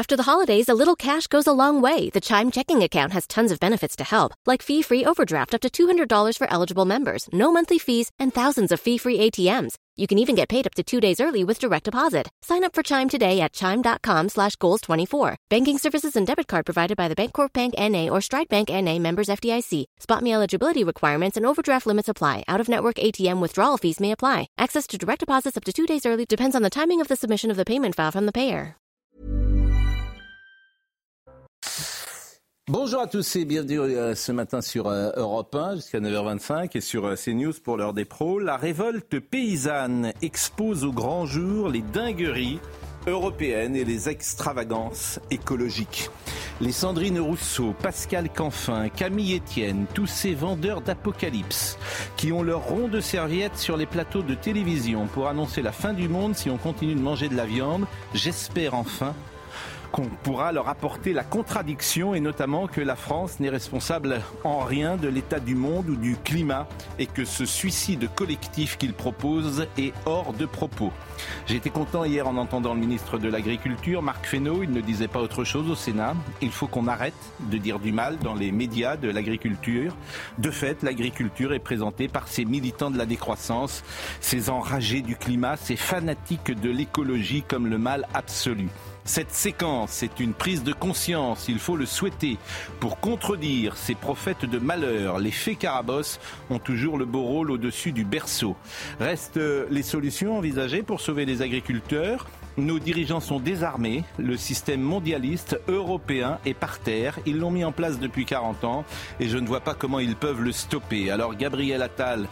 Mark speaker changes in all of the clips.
Speaker 1: After the holidays, a little cash goes a long way. The Chime checking account has tons of benefits to help, like fee-free overdraft up to $200 for eligible members, no monthly fees, and thousands of fee-free ATMs. You can even get paid up to two days early with direct deposit. Sign up for Chime today at Chime.com slash Goals24. Banking services and debit card provided by the Bancorp Bank N.A. or Stride Bank N.A. members FDIC. Spot me eligibility requirements and overdraft limits apply. Out-of-network ATM withdrawal fees may apply. Access to direct deposits up to two days early depends on the timing of the submission of the payment file from the payer.
Speaker 2: Bonjour à tous et bienvenue euh, ce matin sur euh, Europe 1 jusqu'à 9h25 et sur euh, CNews pour l'heure des pros. La révolte paysanne expose au grand jour les dingueries européennes et les extravagances écologiques. Les Sandrine Rousseau, Pascal Canfin, Camille Etienne, tous ces vendeurs d'apocalypse qui ont leur rond de serviette sur les plateaux de télévision pour annoncer la fin du monde si on continue de manger de la viande, j'espère enfin qu'on pourra leur apporter la contradiction et notamment que la France n'est responsable en rien de l'état du monde ou du climat et que ce suicide collectif qu'ils proposent est hors de propos. Été content hier en entendant le ministre de l'Agriculture, Marc Fesneau, il ne disait pas autre chose au Sénat. Il faut qu'on arrête de dire du mal dans les médias de l'agriculture. De fait, l'agriculture est présentée par ces militants de la décroissance, ces enragés du climat, ces fanatiques de l'écologie comme le mal absolu. Cette séquence est une prise de conscience, il faut le souhaiter, pour contredire ces prophètes de malheur. Les faits carabosses ont toujours le beau rôle au-dessus du berceau. Restent les solutions envisagées pour sauver les agriculteurs? Nos dirigeants sont désarmés, le système mondialiste européen est par terre, ils l'ont mis en place depuis 40 ans et je ne vois pas comment ils peuvent le stopper. Alors Gabriel Attal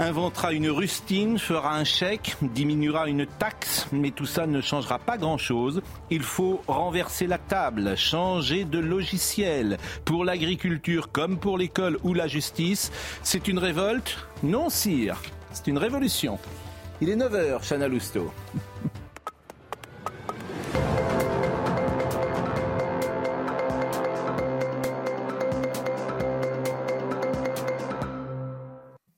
Speaker 2: inventera une rustine, fera un chèque, diminuera une taxe, mais tout ça ne changera pas grand-chose. Il faut renverser la table, changer de logiciel. Pour l'agriculture comme pour l'école ou la justice, c'est une révolte? Non, sire, c'est une révolution. Il est 9h, Chana Lousteau.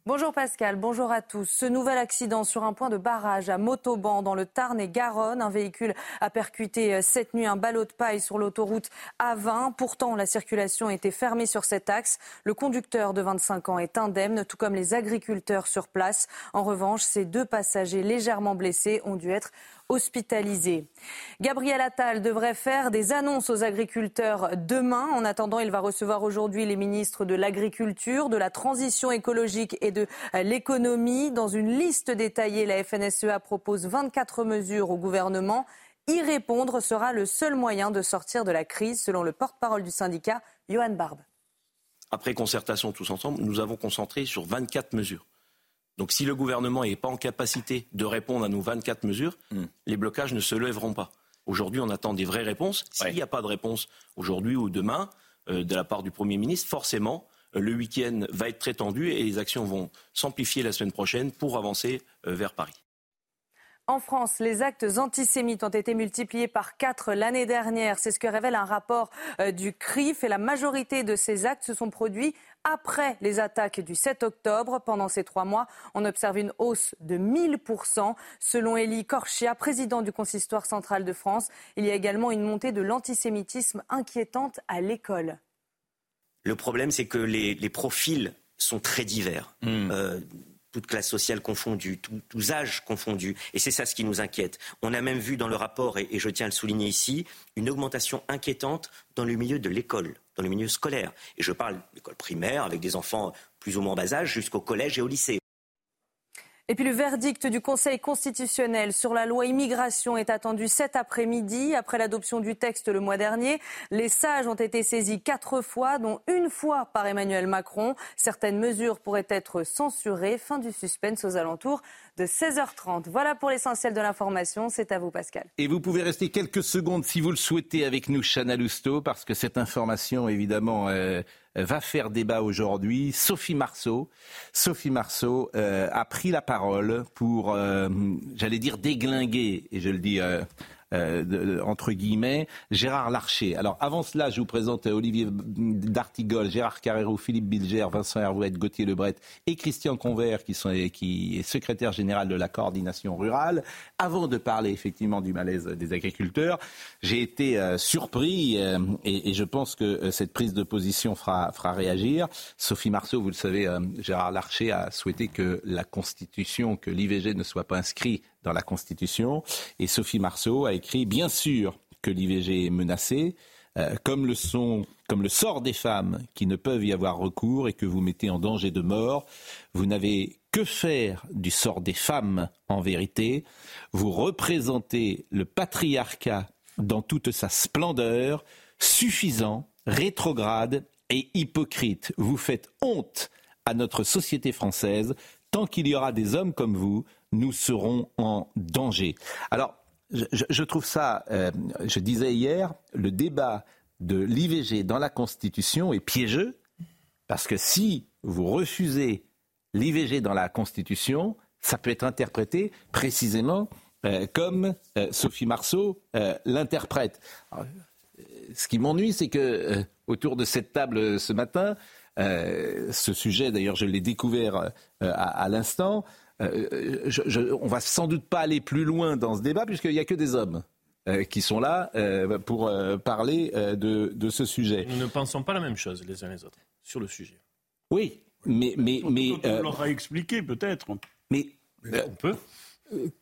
Speaker 3: Bonjour Pascal, bonjour à tous. Ce nouvel accident sur un point de barrage à Motoban dans le Tarn et Garonne. Un véhicule a percuté euh, cette nuit un ballot de paille sur l'autoroute A20. Pourtant, la circulation était fermée sur cet axe. Le conducteur de 25 ans est indemne, tout comme les agriculteurs sur place. En revanche, ces deux passagers légèrement blessés ont dû être hospitalisés. Gabriel Attal devrait faire des annonces aux agriculteurs demain. En attendant, il va recevoir aujourd'hui les ministres de l'Agriculture, de la Transition écologique et de l'économie. Dans une liste détaillée, la FNSEA propose 24 mesures au gouvernement. Y répondre sera le seul moyen de sortir de la crise, selon le porte-parole du syndicat, Johan Barbe.
Speaker 4: Après concertation tous ensemble, nous avons concentré sur 24 mesures. Donc si le gouvernement n'est pas en capacité de répondre à nos 24 mesures, mm. les blocages ne se lèveront pas. Aujourd'hui, on attend des vraies réponses. S'il n'y a pas de réponse aujourd'hui ou demain euh, de la part du Premier ministre, forcément, euh, le week-end va être très tendu et les actions vont s'amplifier la semaine prochaine pour avancer euh, vers Paris.
Speaker 3: En France, les actes antisémites ont été multipliés par quatre l'année dernière. C'est ce que révèle un rapport du CRIF. Et la majorité de ces actes se sont produits après les attaques du 7 octobre. Pendant ces trois mois, on observe une hausse de 1000%. Selon Élie Korchia, président du Consistoire central de France, il y a également une montée de l'antisémitisme inquiétante à l'école.
Speaker 5: Le problème, c'est que les, profils sont très divers. Hmm. Euh, toute classe sociale confondue, tous âges confondus. Et c'est ça ce qui nous inquiète. On a même vu dans le rapport, et, je tiens à le souligner ici, une augmentation inquiétante dans le milieu de l'école, dans le milieu scolaire. Et je parle d'école primaire, avec des enfants plus ou moins bas âge, jusqu'au collège et au lycée.
Speaker 3: Et puis le verdict du Conseil constitutionnel sur la loi immigration est attendu cet après-midi. Après l'adoption du texte le mois dernier, les sages ont été saisis quatre fois, dont une fois par Emmanuel Macron. Certaines mesures pourraient être censurées. Fin du suspense aux alentours de 16h30. Voilà pour l'essentiel de l'information. C'est à vous, Pascal.
Speaker 2: Et vous pouvez rester quelques secondes, si vous le souhaitez, avec nous, Chana Lousteau, parce que cette information, évidemment, euh, va faire débat aujourd'hui. Sophie Marceau, Sophie Marceau euh, a pris la parole pour, euh, j'allais dire, déglinguer, et je le dis entre guillemets, Gérard Larcher. Alors avant cela, je vous présente Olivier D'Artigol, Gérard Carrero, Philippe Bilger, Vincent Hervouette, Gauthier Lebret et Christian Convert, qui, sont, qui est secrétaire général de la coordination rurale. Avant de parler effectivement du malaise des agriculteurs, j'ai été surpris et, et, je pense que cette prise de position fera, fera réagir. Sophie Marceau, vous le savez, Gérard Larcher a souhaité que la Constitution, que l'IVG ne soit pas inscrit dans la Constitution. Et Sophie Marceau a écrit Bien sûr que l'IVG est menacé, euh, comme comme le sort des femmes qui ne peuvent y avoir recours et que vous mettez en danger de mort. Vous n'avez que faire du sort des femmes en vérité. Vous représentez le patriarcat dans toute sa splendeur, suffisant, rétrograde et hypocrite. Vous faites honte à notre société française. Tant qu'il y aura des hommes comme vous, nous serons en danger. Alors, je, trouve ça, euh, je disais hier, le débat de l'IVG dans la Constitution est piégeux, parce que si vous refusez l'IVG dans la Constitution, ça peut être interprété précisément euh, comme euh, Sophie Marceau l'interprète. Ce qui m'ennuie, c'est que autour de cette table ce matin, ce sujet, d'ailleurs, je l'ai découvert à, l'instant. Euh, on va sans doute pas aller plus loin dans ce débat puisqu'il n'y a que des hommes. qui sont là pour parler de, ce sujet.
Speaker 6: Nous ne pensons pas la même chose les uns les autres sur le sujet.
Speaker 2: Oui, mais mais mais
Speaker 7: on l'aura expliqué peut-être.
Speaker 2: Mais,
Speaker 6: on peut.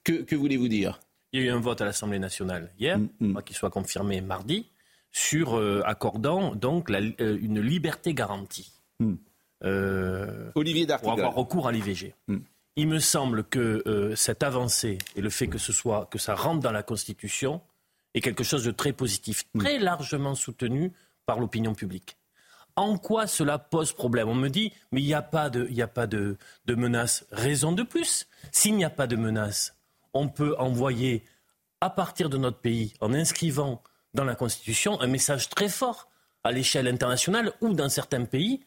Speaker 2: Que, voulez-vous dire?
Speaker 6: Il y a eu un vote à l'Assemblée nationale hier, mm, mm. qui soit confirmé mardi, sur accordant donc une liberté garantie.
Speaker 2: Euh, Olivier
Speaker 6: Pour avoir recours à l'IVG. Hmm. Il me semble que euh, cette avancée et le fait que ce soit que ça rentre dans la Constitution est quelque chose de très positif, hmm. très largement soutenu par l'opinion publique. En quoi cela pose problème? On me dit, mais il n'y a pas de, a pas de, de menace. Raison de plus. S'il n'y a pas de menace, on peut envoyer à partir de notre pays, en inscrivant dans la Constitution, un message très fort à l'échelle internationale ou dans certains pays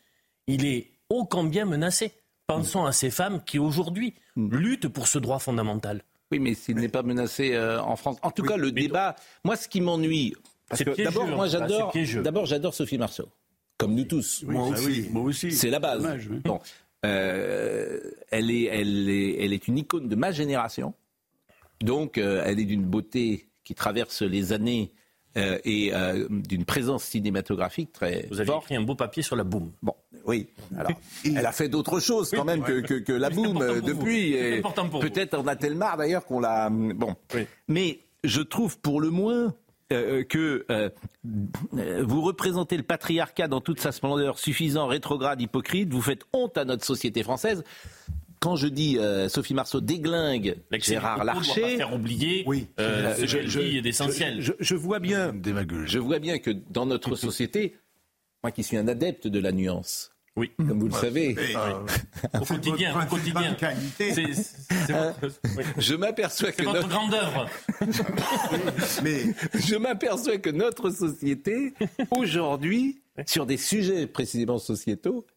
Speaker 6: il est ô combien menacé. Pensons à ces femmes qui aujourd'hui mm. luttent pour ce droit fondamental.
Speaker 2: Oui, mais s'il n'est pas menacé euh, en France. En tout cas, le débat. Moi, ce qui m'ennuie. Parce que d'abord, moi, j'adore. D'abord, j'adore Sophie Marceau. Comme nous tous.
Speaker 7: moi, aussi. moi, aussi.
Speaker 2: C'est la base. Bon. Euh, elle, est, elle, est, elle est une icône de ma génération. Donc, euh, elle est d'une beauté qui traverse les années euh, et euh, d'une présence cinématographique très
Speaker 6: Vous avez écrit un beau papier sur la boum.
Speaker 2: Bon, oui. Alors, elle a fait d'autres choses quand même que, que, que, la boum euh, depuis. Peut-être en a-t-elle marre d'ailleurs qu'on l'a. Bon. Mais je trouve pour le moins que vous représentez le patriarcat dans toute sa splendeur, suffisant, rétrograde, hypocrite, vous faites honte à notre société française quand je dis euh, Sophie Marceau déglingue Gérard Larcher,
Speaker 6: pas faire oublier oui. euh, ce je, je, d'essentiel.
Speaker 2: Je, je, vois bien, je vois bien que dans notre société, moi qui suis un adepte de la nuance,
Speaker 6: oui.
Speaker 2: Comme vous le savez.
Speaker 6: Ah, au quotidien, au quotidien.
Speaker 2: Je m'aperçois que
Speaker 6: votre notre... grande œuvre.
Speaker 2: Mais je m'aperçois que notre société, aujourd'hui, sur des sujets précisément sociétaux,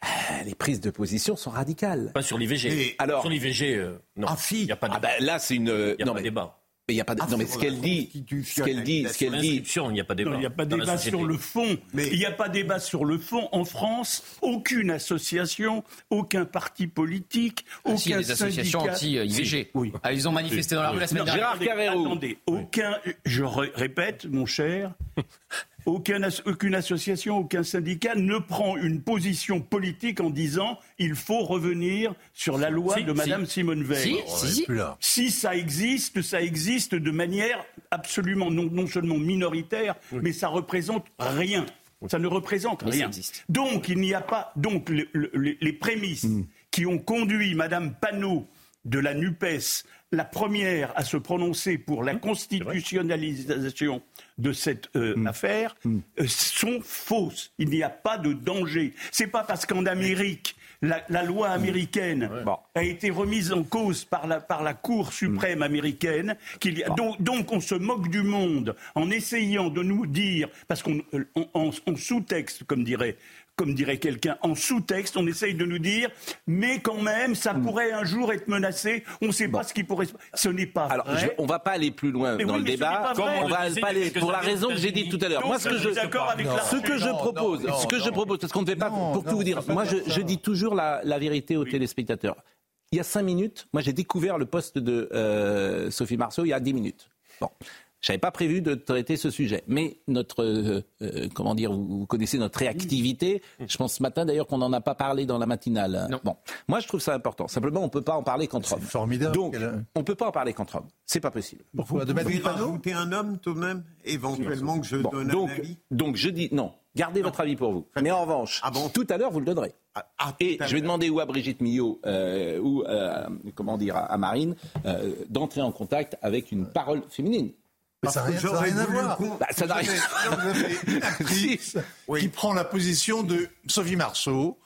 Speaker 2: ah, les prises de position sont radicales.
Speaker 6: Pas sur l'IVG. Alors, sur l'IVG, euh, non.
Speaker 2: Ah,
Speaker 6: il
Speaker 2: n'y a pas de débat. Ah, ben, là, c'est une.
Speaker 6: Il n'y a pas de débat.
Speaker 2: Mais il n'y a pas de... non, mais ce qu'elle dit, ce qu'elle dit, ce qu'elle dit,
Speaker 6: il n'y a pas de débat.
Speaker 7: Il n'y a pas de débat sur le fond. Mais il n'y a pas de débat sur le fond en France. Aucune association, aucun parti politique, aucun ah, si,
Speaker 8: des associations anti-IVG. Oui. Ah, ils ont manifesté dans la rue la semaine
Speaker 7: dernière. Gérard Attendez, aucun. Je répète, mon cher. Aucune association, aucun syndicat ne prend une position politique en disant il faut revenir sur la loi de Mme Simone Veil.
Speaker 8: Si,
Speaker 7: si, ça existe, ça existe de manière absolument non, seulement minoritaire, mais ça représente rien. Ça ne représente rien. Donc il n'y a pas donc les prémices mm. qui ont conduit Mme Panot de la NUPES la première à se prononcer pour la mmh, constitutionnalisation de cette euh, mmh. affaire mmh. Euh, sont fausses. Il n'y a pas de danger. C'est pas parce qu'en Amérique, la, loi américaine a été remise en cause par la, par la Cour suprême américaine qu'il y a. Donc, donc, on se moque du monde en essayant de nous dire, parce qu'on euh, sous-texte, comme dirait comme dirait quelqu'un, en sous-texte, on essaye de nous dire, mais quand même, ça hmm. pourrait un jour être menacé. On ne sait pas ce qui pourrait. Ce n'est pas.
Speaker 2: Alors,
Speaker 7: vrai.
Speaker 2: on va pas aller plus loin dans le débat. On va pas aller pour la raison que j'ai dit tout à l'heure. Moi, ce que je, ce que je propose, ce que je propose, parce qu'on ne fait pas pour tout vous dire. Moi, je, dis toujours la, vérité aux téléspectateurs. Il y a cinq minutes, moi, j'ai découvert le poste de euh, Sophie Marceau il y a dix minutes. Bon. Je n'avais pas prévu de traiter ce sujet, mais notre, euh, euh, comment dire, vous, connaissez notre réactivité. Je pense ce matin d'ailleurs qu'on n'en a pas parlé dans la matinale. Non. Bon, moi je trouve ça important. Simplement, on ne peut pas en parler contre homme.
Speaker 9: Formidable.
Speaker 2: Donc, on ne peut pas en parler contre homme. C'est pas possible.
Speaker 9: Pourquoi
Speaker 10: de mettre rajouter un homme tout de même, éventuellement que je donne
Speaker 2: donc,
Speaker 10: un avis.
Speaker 2: Donc je dis non. Gardez votre avis pour vous. Mais en revanche, ah tout à l'heure vous le donnerez. Ah, ah, et je vais demander ou à Brigitte Millot euh, ou comment dire à Marine d'entrer en contact avec une parole féminine.
Speaker 9: Mais ça n'a rien, à voir. Bah, ça n'a rien. Vous avez une actrice qui prend la position de Sophie Marceau,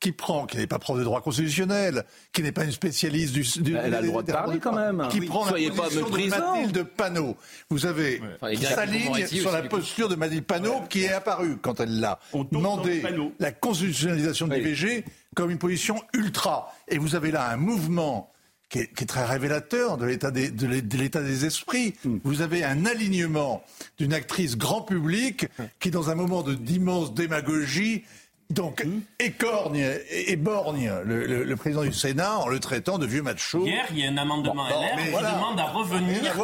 Speaker 9: qui prend, qui n'est pas prof de droit constitutionnel, qui n'est pas une spécialiste du. du
Speaker 2: Elle a le droit de parler quand même.
Speaker 9: Qui prend Soyez la position pas de Mathilde Panot. Vous avez sa ligne sur la posture de Mathilde Panot qui est apparue quand elle l'a demandé la constitutionnalisation de l'IVG comme une position ultra. Et vous avez là un mouvement qui est, très révélateur de l'état des, de l'état des esprits. Mm. Vous avez un alignement d'une actrice grand public qui, dans un moment de d'immense démagogie, donc, écorgne et, borgne le, président du Sénat en le traitant de vieux macho.
Speaker 6: Hier, il y a un amendement LR qui demande à revenir.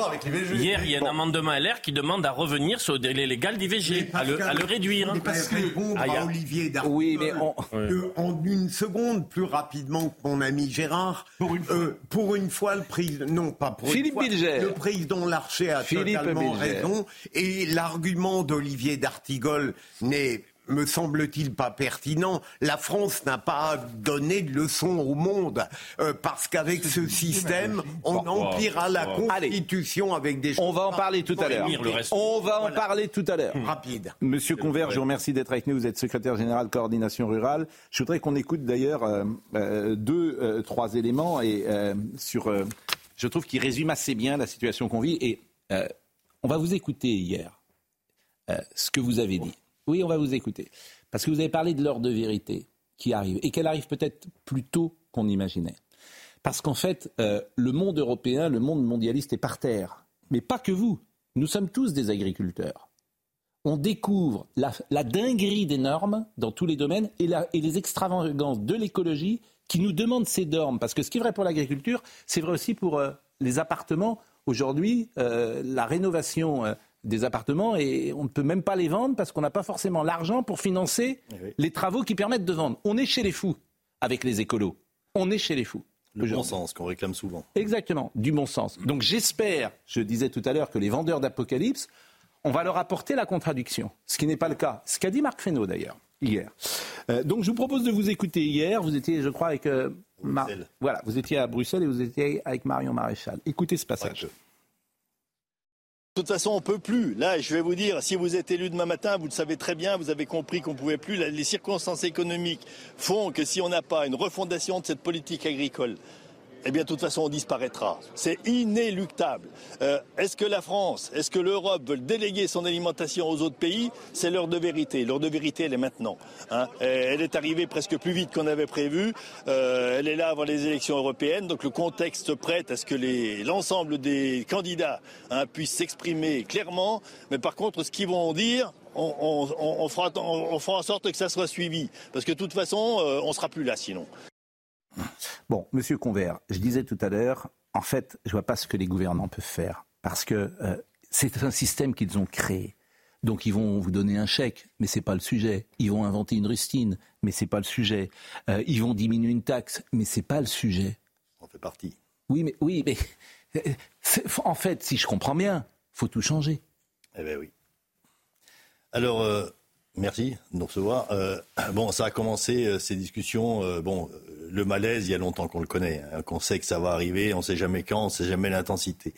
Speaker 6: Hier, il y a un amendement LR qui demande à revenir sur le délai légal d'IVG, à, le, réduire.
Speaker 10: parce que ah, à Olivier Darcos oui, mais en une seconde, plus rapidement que mon ami Gérard, pour une, euh, pour une fois, le président, non pas pour
Speaker 2: Philippe
Speaker 10: une fois, le président Larcher a totalement raison, et l'argument d'Olivier d'Artigol n'est me semble-t-il pas pertinent. La France n'a pas donné de leçon au monde euh, parce qu'avec ce système, on emplira la Constitution avec des.
Speaker 2: On va en parler tout à l'heure. On va en parler tout à l'heure.
Speaker 10: Rapide.
Speaker 2: Monsieur Convert, je vous remercie d'être avec nous. Vous êtes secrétaire général coordination rurale. Je voudrais qu'on écoute d'ailleurs euh, euh, deux, trois éléments et sur. je trouve qu'il résume assez bien la situation qu'on vit et on va vous écouter hier. ce que vous avez dit. Oui, on va vous écouter. Parce que vous avez parlé de l'heure de vérité qui arrive, et qu'elle arrive peut-être plus tôt qu'on imaginait. Parce qu'en fait, euh, le monde européen, le monde mondialiste est par terre. Mais pas que vous. Nous sommes tous des agriculteurs. On découvre la, dinguerie des normes dans tous les domaines et, les extravagances de l'écologie qui nous demandent ces normes. Parce que ce qui est vrai pour l'agriculture, c'est vrai aussi pour euh, les appartements. Aujourd'hui, euh, la rénovation des appartements et on ne peut même pas les vendre parce qu'on n'a pas forcément l'argent pour financer eh les travaux qui permettent de vendre. On est chez les fous avec les écolos. On est chez les fous.
Speaker 11: Le bon sens qu'on réclame souvent.
Speaker 2: Exactement, du bon sens. Donc j'espère, je disais tout à l'heure, que les vendeurs d'Apocalypse, on va leur apporter la contradiction, ce qui n'est pas le cas. Ce qu'a dit Marc Fesneau d'ailleurs, hier. Euh, donc je vous propose de vous écouter hier. Vous étiez, je crois, avec... Euh, voilà, vous étiez à Bruxelles et vous étiez avec Marion Maréchal. Écoutez ce passage.
Speaker 12: De toute façon, on peut plus. Là, je vais vous dire, si vous êtes élu demain matin, vous le savez très bien, vous avez compris qu'on pouvait plus. Les circonstances économiques font que si on n'a pas une refondation de cette politique agricole, eh bien, de toute façon, on disparaîtra. C'est inéluctable. Euh, est-ce que la France, est-ce que l'Europe veulent déléguer son alimentation aux autres pays? C'est l'heure de vérité. L'heure de vérité, elle est maintenant. Hein. Elle est arrivée presque plus vite qu'on avait prévu. Euh, elle est là avant les élections européennes. Donc le contexte prête à ce que l'ensemble des candidats hein, puissent s'exprimer clairement. Mais par contre, ce qu'ils vont dire, on, fera, en sorte que ça soit suivi. Parce que de toute façon, euh, on ne sera plus là sinon.
Speaker 2: Bon, Monsieur Convert, je disais tout à l'heure, en fait, je ne vois pas ce que les gouvernants peuvent faire, parce que euh, c'est un système qu'ils ont créé. Donc ils vont vous donner un chèque, mais ce n'est pas le sujet. Ils vont inventer une rustine, mais ce n'est pas le sujet. Euh, ils vont diminuer une taxe, mais ce n'est pas le sujet.
Speaker 11: On fait partie.
Speaker 2: Oui, mais oui, mais en fait, si je comprends bien, faut tout changer.
Speaker 11: Eh bien oui. Alors, euh, merci de nous recevoir. bon, ça a commencé ces discussions. bon, le malaise, il y a longtemps qu'on le connaît, hein, qu'on sait que ça va arriver, on ne sait jamais quand, on ne sait jamais l'intensité.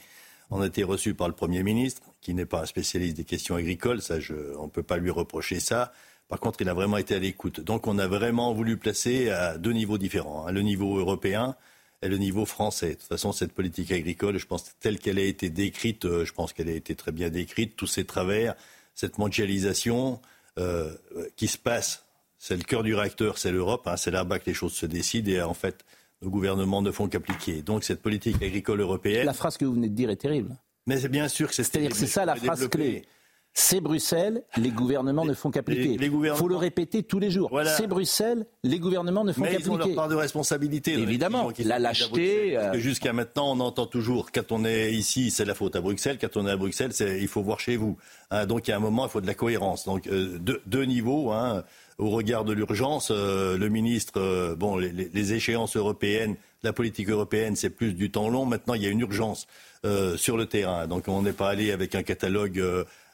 Speaker 11: On a été reçu par le Premier ministre, qui n'est pas un spécialiste des questions agricoles, ça, on ne peut pas lui reprocher ça. Par contre, il a vraiment été à l'écoute. Donc, on a vraiment voulu placer à deux niveaux différents, hein, le niveau européen et le niveau français. De toute façon, cette politique agricole, je pense, telle qu'elle a été décrite, euh, je pense qu'elle a été très bien décrite, tous ces travers, cette mondialisation euh, qui se passe c'est le cœur du réacteur, c'est l'Europe. Hein, c'est là-bas que les choses se décident. Et en fait, nos gouvernements ne font qu'appliquer. Donc cette politique agricole européenne.
Speaker 2: La phrase que vous venez de dire est terrible.
Speaker 11: Mais c'est bien sûr que c'est.
Speaker 2: C'est-à-dire que c'est ça la phrase clé. C'est Bruxelles, les gouvernements ne font qu'appliquer. Il faut le répéter tous les jours. C'est Bruxelles, les gouvernements ne font qu'appliquer.
Speaker 11: Ils ont leur part de responsabilité.
Speaker 2: Évidemment, la lâcheté.
Speaker 11: Euh, jusqu'à maintenant, on entend toujours, quand on est ici, c'est la faute à Bruxelles. Quand on est à Bruxelles, il faut voir chez vous. Hein, donc, il y a un moment, il faut de la cohérence. Donc, euh, deux, niveaux. Hein, au regard de l'urgence, euh, le ministre, bon, les, échéances européennes, la politique européenne, c'est plus du temps long. Maintenant, il y a une urgence sur le terrain. Donc, on n'est pas allé avec un catalogue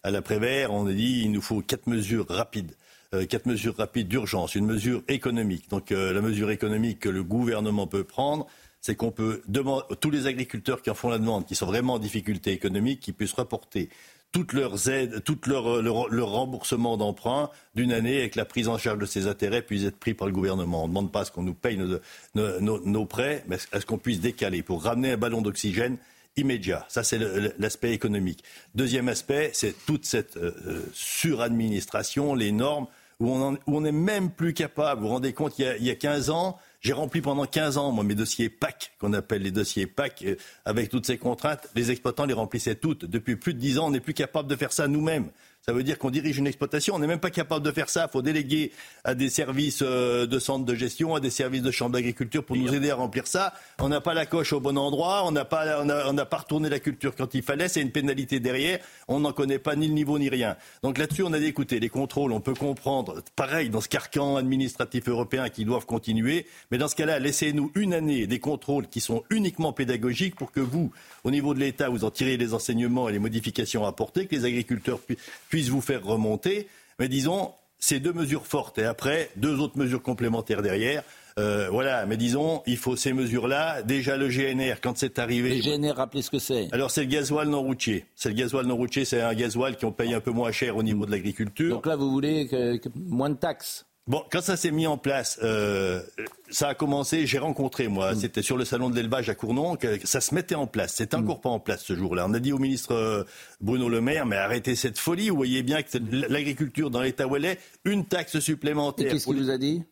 Speaker 11: à l'après-vert, on a dit il nous faut quatre mesures rapides. Euh, quatre mesures rapides d'urgence, une mesure économique. Donc euh, la mesure économique que le gouvernement peut prendre, c'est qu'on peut demander tous les agriculteurs qui en font la demande, qui sont vraiment en difficulté économique, qui puissent reporter toutes leurs aides, tout leur, leur, remboursement d'emprunt d'une année avec la prise en charge de ces intérêts puisse être pris par le gouvernement. On ne demande pas à ce qu'on nous paye nos, nos, nos prêts, mais à ce qu'on puisse décaler pour ramener un ballon d'oxygène immédiat. Ça, c'est l'aspect économique. Deuxième aspect, c'est toute cette euh, euh, suradministration, les normes, où on n'est même plus capable. Vous vous rendez compte, il y a, il y a 15 ans, j'ai rempli pendant 15 ans, mes dossiers PAC, qu'on appelle les dossiers PAC, euh, avec toutes ces contraintes. Les exploitants les remplissaient toutes. Depuis plus de 10 ans, on n'est plus capable de faire ça nous-mêmes. Ça veut dire qu'on dirige une exploitation. On n'est même pas capable de faire ça. Il faut déléguer à des services euh, de centres de gestion, à des services de chambre d'agriculture pour nous aider à remplir ça. On n'a pas la coche au bon endroit. On n'a pas, on n'a pas retourné la culture quand il fallait. C'est une pénalité derrière. On n'en connaît pas ni le niveau ni rien. Donc là-dessus, on a dit, les contrôles, on peut comprendre. Pareil, dans ce carcan administratif européen qui doivent continuer. Mais dans ce cas-là, laissez-nous une année des contrôles qui sont uniquement pédagogiques pour que vous, au niveau de l'État, vous en tirez les enseignements et les modifications à apporter, que les agriculteurs puissent vous faire remonter. Mais disons, ces deux mesures fortes et après, deux autres mesures complémentaires derrière. Euh, voilà, mais disons, il faut ces mesures-là. Déjà, le GNR, quand c'est arrivé.
Speaker 2: Le GNR, rappelez ce que c'est.
Speaker 11: Alors, c'est le gasoil non routier. C'est le gasoil non routier, c'est un gasoil qui on paye un peu moins cher au niveau de l'agriculture.
Speaker 2: Donc là, vous voulez que moins de taxes
Speaker 11: Bon, quand ça s'est mis en place, euh, ça a commencé, j'ai rencontré moi, mm. c'était sur le salon de l'élevage à Cournon, que ça se mettait en place. C'est encore mm. pas en place ce jour-là. On a dit au ministre euh, Bruno Le Maire, mais arrêtez cette folie, vous voyez bien que l'agriculture dans l'état où elle est, une taxe supplémentaire.
Speaker 2: qu'est-ce qu'il vous a dit?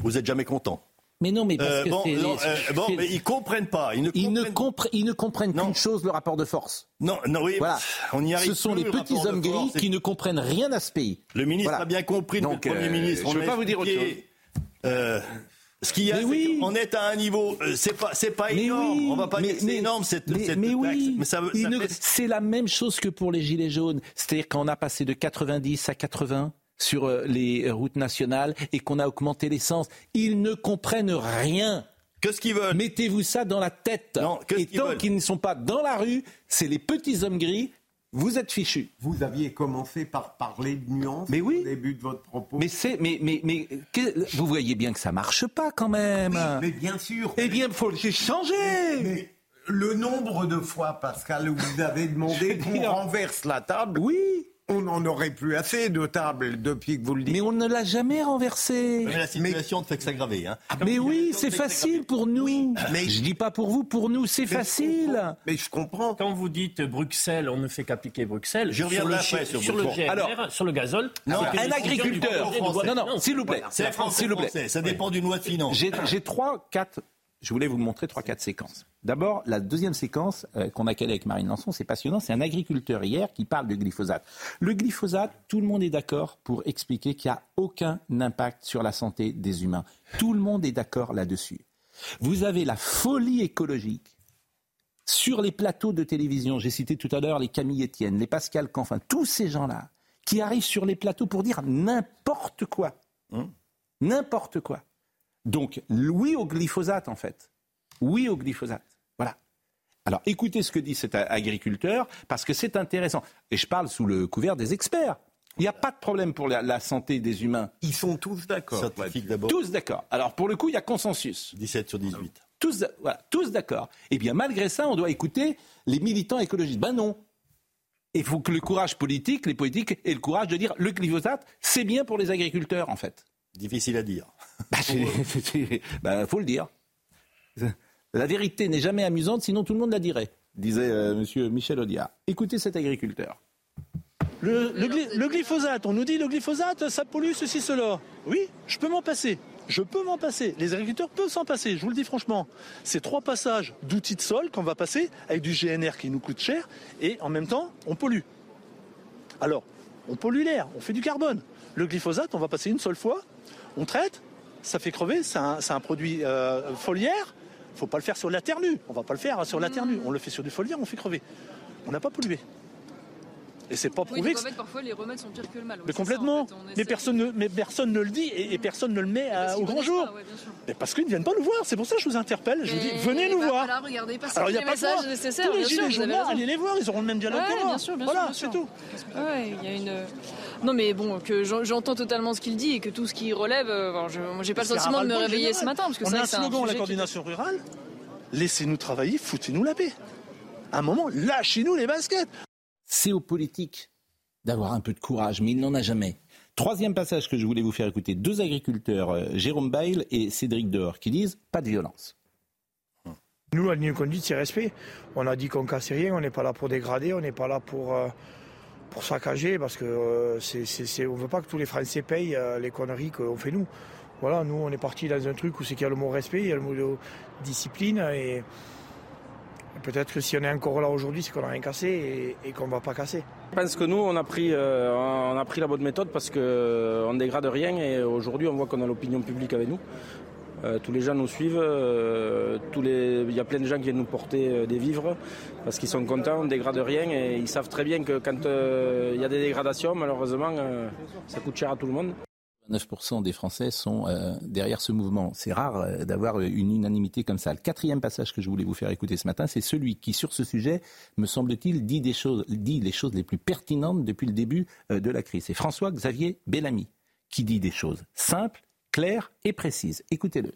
Speaker 11: Vous êtes jamais content.
Speaker 2: Mais non, mais parce euh, que
Speaker 11: bon, euh, bon, mais ils comprennent pas.
Speaker 2: Ils ne comprennent, ils ne, comprennent qu'une chose, le rapport de force.
Speaker 11: Non, non, oui.
Speaker 2: Voilà.
Speaker 11: On y arrive.
Speaker 2: Ce sont les petits hommes gris qui ne comprennent rien à ce pays.
Speaker 11: Le ministre a bien compris. Donc, le Premier euh, ministre.
Speaker 2: Je ne vais pas vous dire autre chose.
Speaker 11: Ce qu'il y a, oui. on est à un niveau, c'est pas, c'est pas énorme. on va pas dire c'est énorme cette,
Speaker 2: mais,
Speaker 11: cette
Speaker 2: mais
Speaker 11: taxe.
Speaker 2: Oui. Mais ça, ça C'est la même chose que pour les gilets jaunes. C'est-à-dire qu'on a passé de 90 à 80 sur les routes nationales et qu'on a augmenté l'essence. Ils ne comprennent rien.
Speaker 11: Que ce qu'ils veulent.
Speaker 2: Mettez-vous ça dans la tête.
Speaker 11: Non,
Speaker 2: et tant qu'ils ne sont pas dans la rue, c'est les petits hommes gris. Vous êtes fichus.
Speaker 10: Vous aviez commencé par parler de nuances
Speaker 2: mais oui.
Speaker 10: au début de votre propos.
Speaker 2: Mais c'est, mais, mais, mais vous voyez bien que ça marche pas quand même.
Speaker 10: mais bien sûr.
Speaker 2: Eh bien, il faut le changer.
Speaker 10: Mais, le nombre de fois, Pascal, où vous avez demandé qu'on renverse la table.
Speaker 2: Oui.
Speaker 10: On n'en aurait plus assez de tables depuis que vous le dites.
Speaker 2: Mais on ne l'a jamais renversé.
Speaker 11: Mais la situation ne fait que s'aggraver. Hein.
Speaker 2: mais oui, c'est facile pour nous. Mais je dis pas pour vous, pour nous, c'est facile.
Speaker 10: mais je comprends.
Speaker 6: Quand vous dites Bruxelles, on ne fait qu'appliquer Bruxelle.
Speaker 11: Je reviens
Speaker 6: sur, le, sur, le GNR, Alors, sur le gazole.
Speaker 2: Non, un agriculteur. Non, non, s'il vous plaît.
Speaker 11: C'est s'il vous plaît. Ça dépend d'une loi de finances.
Speaker 2: J'ai trois, quatre je voulais vous montrer trois, quatre séquences. D'abord, la deuxième séquence euh, qu'on a calée avec Marine Lançon, c'est passionnant. C'est un agriculteur hier qui parle de glyphosate. Le glyphosate, tout le monde est d'accord pour expliquer qu'il n'y a aucun impact sur la santé des humains. Tout le monde est d'accord là-dessus. Vous avez la folie écologique sur les plateaux de télévision. J'ai cité tout à l'heure les Camille Etienne, les Pascal Canfin, tous ces gens-là qui arrivent sur les plateaux pour dire n'importe quoi. Hein? N'importe quoi. Donc, oui au glyphosate, en fait. Oui au glyphosate. Voilà. Alors, écoutez ce que dit cet agriculteur, parce que c'est intéressant. Et je parle sous le couvert des experts. Il n'y a pas de problème pour la, santé des humains.
Speaker 10: Ils sont tous d'accord.
Speaker 2: Tous d'accord. Alors, pour le coup, il y a consensus.
Speaker 11: 17 sur 18.
Speaker 2: Tous, voilà, tous d'accord. Eh bien, malgré ça, on doit écouter les militants écologistes. Ben non. Il faut que le courage politique, les politiques, aient le courage de dire le glyphosate, c'est bien pour les agriculteurs, en fait.
Speaker 11: Difficile à dire.
Speaker 2: Il bah, faut le dire. La vérité n'est jamais amusante, sinon tout le monde la dirait, disait euh, M. Michel Audiard. Écoutez cet agriculteur.
Speaker 13: Le, glyphosate, on nous dit le glyphosate, ça pollue ceci, cela. Oui, je peux m'en passer. Je peux m'en passer. Les agriculteurs peuvent s'en passer, je vous le dis franchement. C'est trois passages d'outils de sol qu'on va passer avec du GNR qui nous coûte cher et en même temps, on pollue. Alors, on pollue l'air, on fait du carbone. Le glyphosate, on va passer une seule fois, on traite, ça fait crever, c'est un, produit euh, foliaire. Il ne faut pas le faire sur la terre nue. On ne va pas le faire sur la terre nue. On le fait sur du foliaire, on fait crever. On n'a pas pollué. Et c'est pas prouvé.
Speaker 14: Oui, parfois les remèdes sont pires que le mal.
Speaker 13: Mais complètement. mais, personne ne, mais personne ne le dit et, personne ne le met au grand jour. mais parce qu'ils ne viennent pas nous voir. C'est pour ça que je vous interpelle. Je vous dis, venez nous voir.
Speaker 14: Alors
Speaker 13: il n'y a pas de nécessaires. Tous les gilets jaunes, allez les voir. Ils auront le même dialogue que moi. Voilà, c'est tout.
Speaker 14: il y a une. Non, mais bon, que j'entends totalement ce qu'il dit et que tout ce qu'il relève, euh, je, moi, j'ai pas le sentiment de me réveiller ce matin. Parce que
Speaker 13: On a un slogan, la coordination rurale. Laissez-nous travailler, foutez-nous la paix. À un moment, lâchez-nous les baskets.
Speaker 2: C'est aux politiques d'avoir un peu de courage, mais il n'en a jamais. Troisième passage que je voulais vous faire écouter, deux agriculteurs, euh, Jérôme Bail et Cédric Dehors, qui disent pas de violence.
Speaker 15: Nous, la ligne conduite, c'est respect. On a dit qu'on cassait rien, on n'est pas là pour dégrader, on n'est pas là pour, euh, pour saccager, parce que euh, on ne veut pas que tous les Français payent les conneries qu'on fait nous. Voilà, nous, on est parti dans un truc où c'est qu'il y a le mot respect, il y a le mot discipline, et peut-être que si on est encore là aujourd'hui, c'est qu'on n'a rien cassé et, qu'on ne va pas casser.
Speaker 16: Je pense que nous, on a pris, euh, on a pris la bonne méthode parce qu'on euh, ne dégrade rien et aujourd'hui, on voit qu'on a l'opinion publique avec nous. Euh, tous les gens nous suivent, il y a plein de gens qui viennent nous porter des vivres parce qu'ils sont contents, on ne dégrade rien et ils savent très bien que quand il y a des dégradations, malheureusement, ça coûte cher à tout le monde.
Speaker 2: 9% des Français sont euh, derrière ce mouvement. C'est rare euh, d'avoir une unanimité comme ça. Le quatrième passage que je voulais vous faire écouter ce matin, c'est celui qui, sur ce sujet, me semble-t-il, dit, les choses les plus pertinentes depuis le début euh, de la crise. C'est François-Xavier Bellamy qui dit des choses simples, claires et précises. Écoutez-le.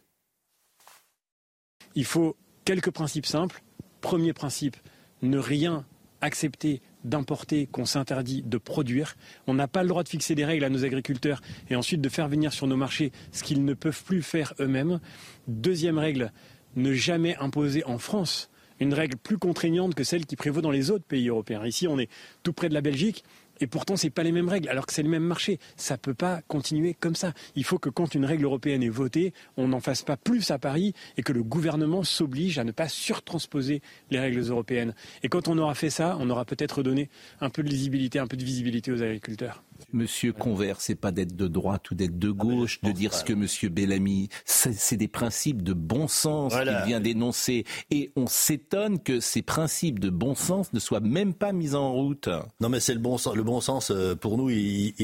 Speaker 17: Il faut quelques principes simples. Premier principe, ne rien accepter d'importer, qu'on s'interdit de produire. On n'a pas le droit de fixer des règles à nos agriculteurs et ensuite de faire venir sur nos marchés ce qu'ils ne peuvent plus faire eux-mêmes. Deuxième règle, ne jamais imposer en France une règle plus contraignante que celle qui prévaut dans les autres pays européens. Ici, on est tout près de la Belgique. Et pourtant, ce n'est pas les mêmes règles, alors que c'est le même marché. Ça peut pas continuer comme ça. Il faut que quand une règle européenne est votée, on n'en fasse pas plus à Paris et que le gouvernement s'oblige à ne pas surtransposer les règles européennes. Et quand on aura fait ça, on aura peut-être donné un peu de lisibilité, un peu de visibilité aux agriculteurs.
Speaker 2: Monsieur Convert, c'est pas d'être de droite ou d'être de ah, gauche, de dire ce que Monsieur Bellamy, c'est des principes de bon sens qu'il vient d'énoncer. Et on s'étonne que ces principes de bon sens ne soient même pas mis en route.
Speaker 11: Non, mais c'est le bon sens. Le bon sens, euh, pour nous,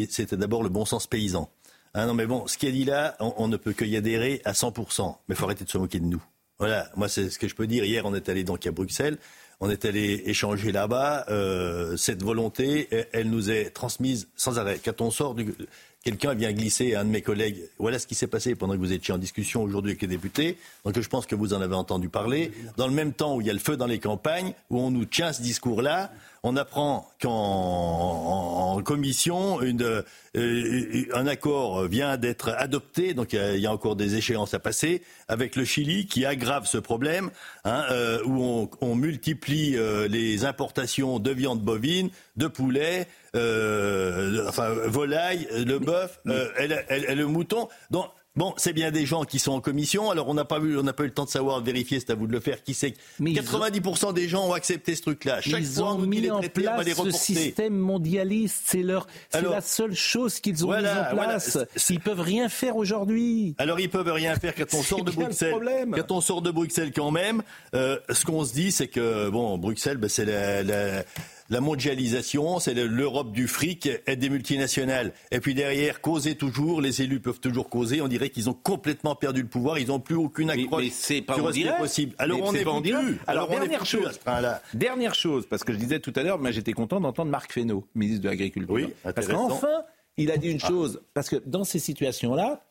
Speaker 11: c'était d'abord le bon sens paysan. Ah non, mais bon, ce qu'il a dit là, on, ne peut y adhérer à 100%. Mais il faut arrêter de se moquer de nous. Voilà, moi, c'est ce que je peux dire. Hier, on est allé donc à Bruxelles. On est allé échanger là-bas. Euh, cette volonté, elle nous est transmise sans arrêt. Quand on sort du, quelqu'un vient glisser à un de mes collègues. Voilà ce qui s'est passé pendant que vous étiez en discussion aujourd'hui avec les députés. Donc je pense que vous en avez entendu parler. Dans le même temps où il y a le feu dans les campagnes, où on nous tient ce discours-là, on apprend qu'en commission, une, euh, un accord vient d'être adopté, donc il y, a, encore des échéances à passer, avec le Chili qui aggrave ce problème, hein, euh, où on, on multiplie euh, les importations de viande bovine, de poulet, enfin volaille, le bœuf et, le mouton. Donc Bon, c'est bien des gens qui sont en commission. Alors, on n'a pas vu, on n'a pas eu le temps de savoir, de vérifier, c'est à vous de le faire, qui c'est. 90% des gens ont accepté ce truc-là.
Speaker 2: Chaque ils ont mis en place ce système mondialiste. C'est leur, c'est la seule chose qu'ils ont mis en place. Ils peuvent rien faire aujourd'hui.
Speaker 11: Alors, ils peuvent rien faire quand on sort de Bruxelles. Quand on sort de Bruxelles, quand même, euh, ce qu'on se dit, c'est que bon, Bruxelles, ben, c'est la, la la mondialisation, c'est l'Europe du fric et des multinationales. Et puis derrière, causer toujours, les élus peuvent toujours causer. On dirait qu'ils ont complètement perdu le pouvoir. Ils n'ont plus aucune accroche
Speaker 2: c'est pas sur ce possible.
Speaker 11: Alors on est, plus.
Speaker 2: Alors, dernière chose. Dernière chose, parce que je disais tout à l'heure, mais j'étais content d'entendre Marc Fesneau, ministre de l'Agriculture. Oui, parce qu'enfin, il a dit une ah. chose. Parce que dans ces situations-là,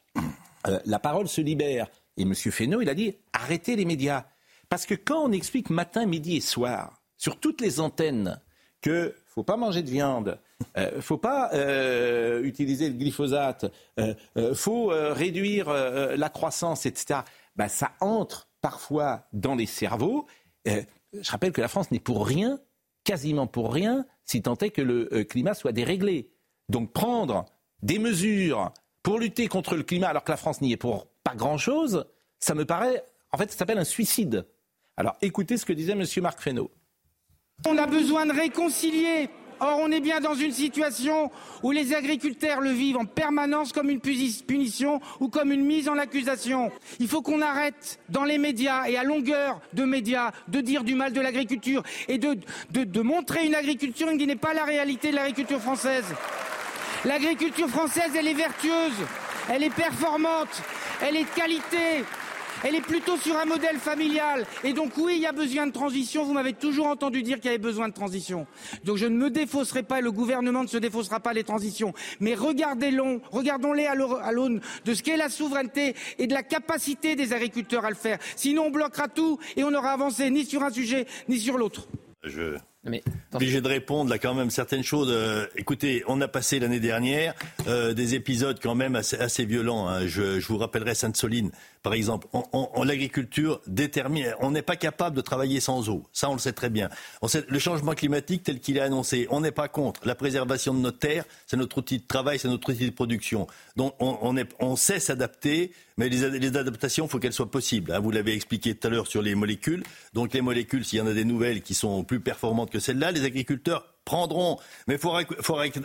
Speaker 2: euh, la parole se libère. Et M. Fesneau, il a dit arrêtez les médias. Parce que quand on explique matin, midi et soir, sur toutes les antennes, que faut pas manger de viande, euh, faut pas euh, utiliser le glyphosate, euh, euh faut réduire la croissance, etc. Ben, ça entre parfois dans les cerveaux. je rappelle que la France n'est pour rien quasiment pour rien, si tant est que le euh, climat soit déréglé. Donc prendre des mesures pour lutter contre le climat alors que la France n'y est pour pas grand-chose, ça me paraît, en fait, ça s'appelle un suicide. Alors écoutez ce que disait M. Marc Fesneau.
Speaker 18: On a besoin de réconcilier Or, on est bien dans une situation où les agriculteurs le vivent en permanence comme une punition ou comme une mise en accusation. Il faut qu'on arrête dans les médias et à longueur de médias de dire du mal de l'agriculture et de, montrer une agriculture qui n'est pas la réalité de l'agriculture française. L'agriculture française, elle est vertueuse, elle est performante, elle est de qualité, elle est plutôt sur un modèle familial. Et donc oui, il y a besoin de transition. Vous m'avez toujours entendu dire qu'il y avait besoin de transition. Donc je ne me défausserai pas, le gouvernement ne se défaussera pas les transitions. Mais regardez-les, regardons-les à l'aune de ce qu'est la souveraineté et de la capacité des agriculteurs à le faire. Sinon, on bloquera tout et on n'aura avancé ni sur un sujet ni sur l'autre.
Speaker 11: Mais obligé de répondre là quand même certaines choses. Euh, écoutez, on a passé l'année dernière euh, des épisodes quand même assez, assez violents. Hein. Je, je, vous rappellerai Sainte-Soline, par exemple. On, l'agriculture détermine. On n'est pas capable de travailler sans eau. Ça, on le sait très bien. On sait, le changement climatique tel qu'il est annoncé, on n'est pas contre. La préservation de notre terre, c'est notre outil de travail, c'est notre outil de production. Donc on, on, est, on sait s'adapter, mais les, adaptations, il faut qu'elles soient possibles. Hein. Vous l'avez expliqué tout à l'heure sur les molécules. Donc les molécules, s'il y en a des nouvelles qui sont plus performantes que celles-là, les agriculteurs prendront. Mais il faut,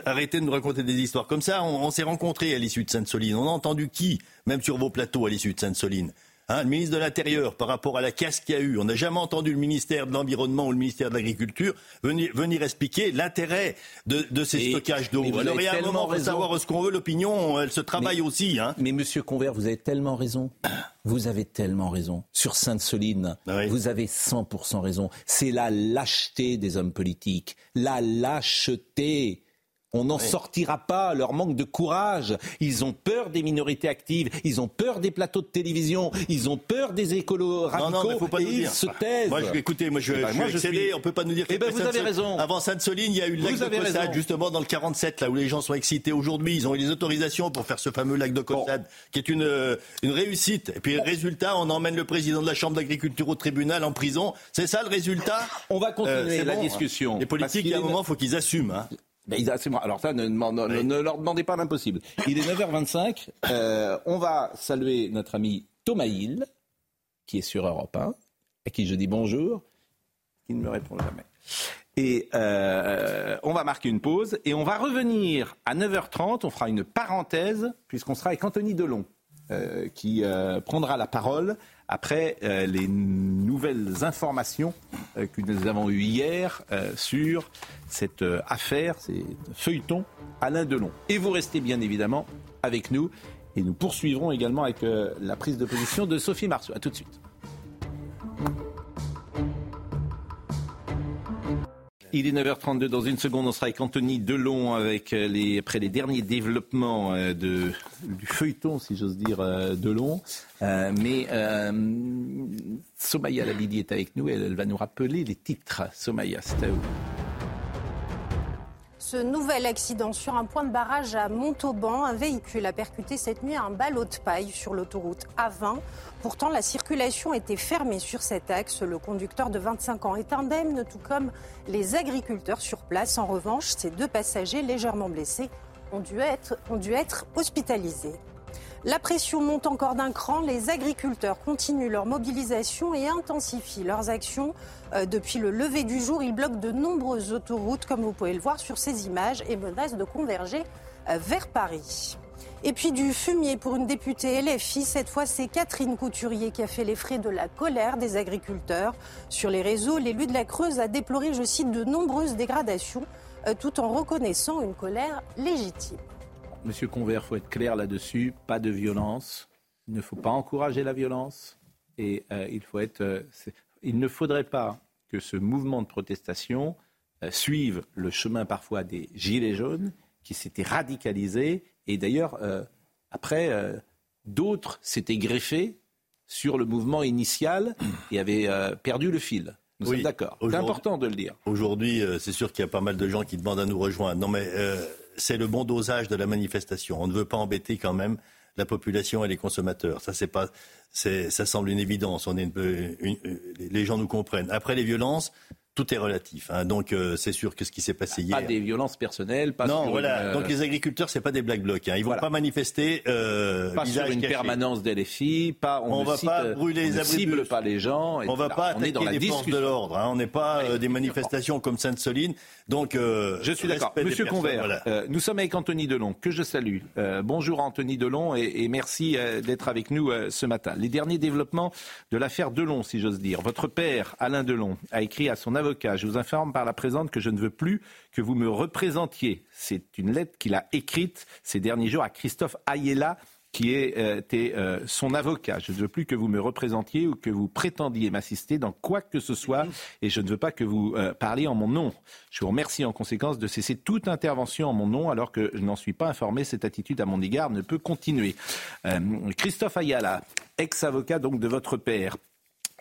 Speaker 11: arrêter de nous raconter des histoires comme ça. On, on s'est rencontrés à l'issue de Sainte-Soline. On a entendu qui, même sur vos plateaux à l'issue de Sainte-Soline? Hein, le ministre de l'Intérieur, par rapport à la casse qu'il y a eu, on n'a jamais entendu le ministère de l'Environnement ou le ministère de l'Agriculture venir, venir, expliquer l'intérêt de, de, ces stockages d'eau. Alors il y a un moment, faut savoir ce qu'on veut, l'opinion, elle se travaille aussi. Hein.
Speaker 2: Mais monsieur Convert, vous avez tellement raison. Vous avez tellement raison. Sur Sainte-Soline, vous avez 100% raison. C'est la lâcheté des hommes politiques. La lâcheté. On n'en sortira pas, leur manque de courage. Ils ont peur des minorités actives, ils ont peur des plateaux de télévision, ils ont peur des écolos radicaux non, non, faut pas et ils se taisent.
Speaker 11: Moi, je, écoutez, moi je, eh ben, je, moi, je suis... on peut pas nous dire
Speaker 2: eh ben, vous avez raison.
Speaker 11: Avant Sainte-Soline, il y a eu le lac de Cossade, justement dans le 47, là où les gens sont excités aujourd'hui. Ils ont eu les autorisations pour faire ce fameux lac de Cossade, qui est une, euh, une réussite. Et puis, résultat, on emmène le président de la Chambre d'agriculture au tribunal en prison. C'est ça le résultat?
Speaker 2: On va continuer euh, la discussion.
Speaker 11: Les politiques, il y a un moment, il faut qu'ils assument. Hein.
Speaker 2: Ben, Alors ça, ne, ne, leur demandez pas l'impossible. Il est 9h25. Euh, on va saluer notre ami Thomas Hill, qui est sur Europe 1, à qui je dis bonjour. Il ne me répond jamais. Et euh, on va marquer une pause et on va revenir à 9h30. On fera une parenthèse puisqu'on sera avec Anthony Delon euh, qui euh, prendra la parole après euh, les nouvelles informations euh, que nous avons eues hier euh, sur cette affaire, ces feuilletons Alain Delon. Et vous restez bien évidemment avec nous et nous poursuivrons également avec la prise de position de Sophie Marceau. A tout de suite. Il est 9h32. Dans une seconde, on sera avec Anthony Delon avec les, après les derniers développements de, du feuilleton, si j'ose dire, Delon. Euh, mais euh, Somaya Labidi est avec nous et elle va nous rappeler les titres. Somaya, c'est à vous.
Speaker 19: Ce nouvel accident sur un point de barrage à Montauban, un véhicule a percuté cette nuit un ballot de paille sur l'autoroute A20. Pourtant, la circulation était fermée sur cet axe. Le conducteur de 25 ans est indemne, tout comme les agriculteurs sur place. En revanche, ces deux passagers légèrement blessés ont dû être, ont dû être hospitalisés. La pression monte encore d'un cran. Les agriculteurs continuent leur mobilisation et intensifient leurs actions. Euh, depuis le lever du jour, ils bloquent de nombreuses autoroutes, comme vous pouvez le voir sur ces images, et menacent de converger euh, vers Paris. Et puis du fumier pour une députée LFI. Cette fois, c'est Catherine Couturier qui a fait les frais de la colère des agriculteurs. Sur les réseaux, l'élu de la Creuse a déploré, je cite, de nombreuses dégradations, euh, tout en reconnaissant une colère légitime.
Speaker 2: Monsieur Convert, il faut être clair là-dessus, pas de violence. Il ne faut pas encourager la violence. Et euh, il, faut être, euh, il ne faudrait pas que ce mouvement de protestation euh, suive le chemin parfois des Gilets jaunes qui s'étaient radicalisés. Et d'ailleurs, après, d'autres s'étaient greffés sur le mouvement initial et avaient perdu le fil. Nous sommes d'accord. C'est important de le dire.
Speaker 11: Aujourd'hui, c'est sûr qu'il y a pas mal de gens qui demandent à nous rejoindre. Non, mais c'est le bon dosage de la manifestation. On ne veut pas embêter quand même la population et les consommateurs. Ça, c'est pas, ça semble une évidence. On est les gens nous comprennent. Après les violences, tout est relatif. Hein. Donc euh, c'est sûr que ce qui s'est passé hier.
Speaker 2: Pas des violences personnelles, pas
Speaker 11: non, voilà. Euh, Donc les agriculteurs, c'est pas des black blocs. Hein. Ils vont pas manifester.
Speaker 2: Euh, pas sur une permanence d'LFI. Pas.
Speaker 11: On, ne va pas brûler les
Speaker 2: abris. cible pas les gens.
Speaker 11: On ne va pas attaquer dans les forces de l'ordre. Hein. On n'est pas des manifestations comme Sainte-Soline. Donc je
Speaker 2: suis d'accord. Monsieur Convert, nous sommes avec Anthony Delon que je salue. bonjour Anthony Delon et, et merci d'être avec nous ce matin. Les derniers développements de l'affaire Delon, si j'ose dire. Votre père Alain Delon a écrit à son avocat je vous informe par la présente que je ne veux plus que vous me représentiez. C'est une lettre qu'il a écrite ces derniers jours à Christophe Ayela, qui était euh, son avocat. Je ne veux plus que vous me représentiez ou que vous prétendiez m'assister dans quoi que ce soit et je ne veux pas que vous euh, parliez en mon nom. Je vous remercie en conséquence de cesser toute intervention en mon nom alors que je n'en suis pas informé. Cette attitude à mon égard ne peut continuer. Euh, Christophe Ayala, ex-avocat donc de votre père,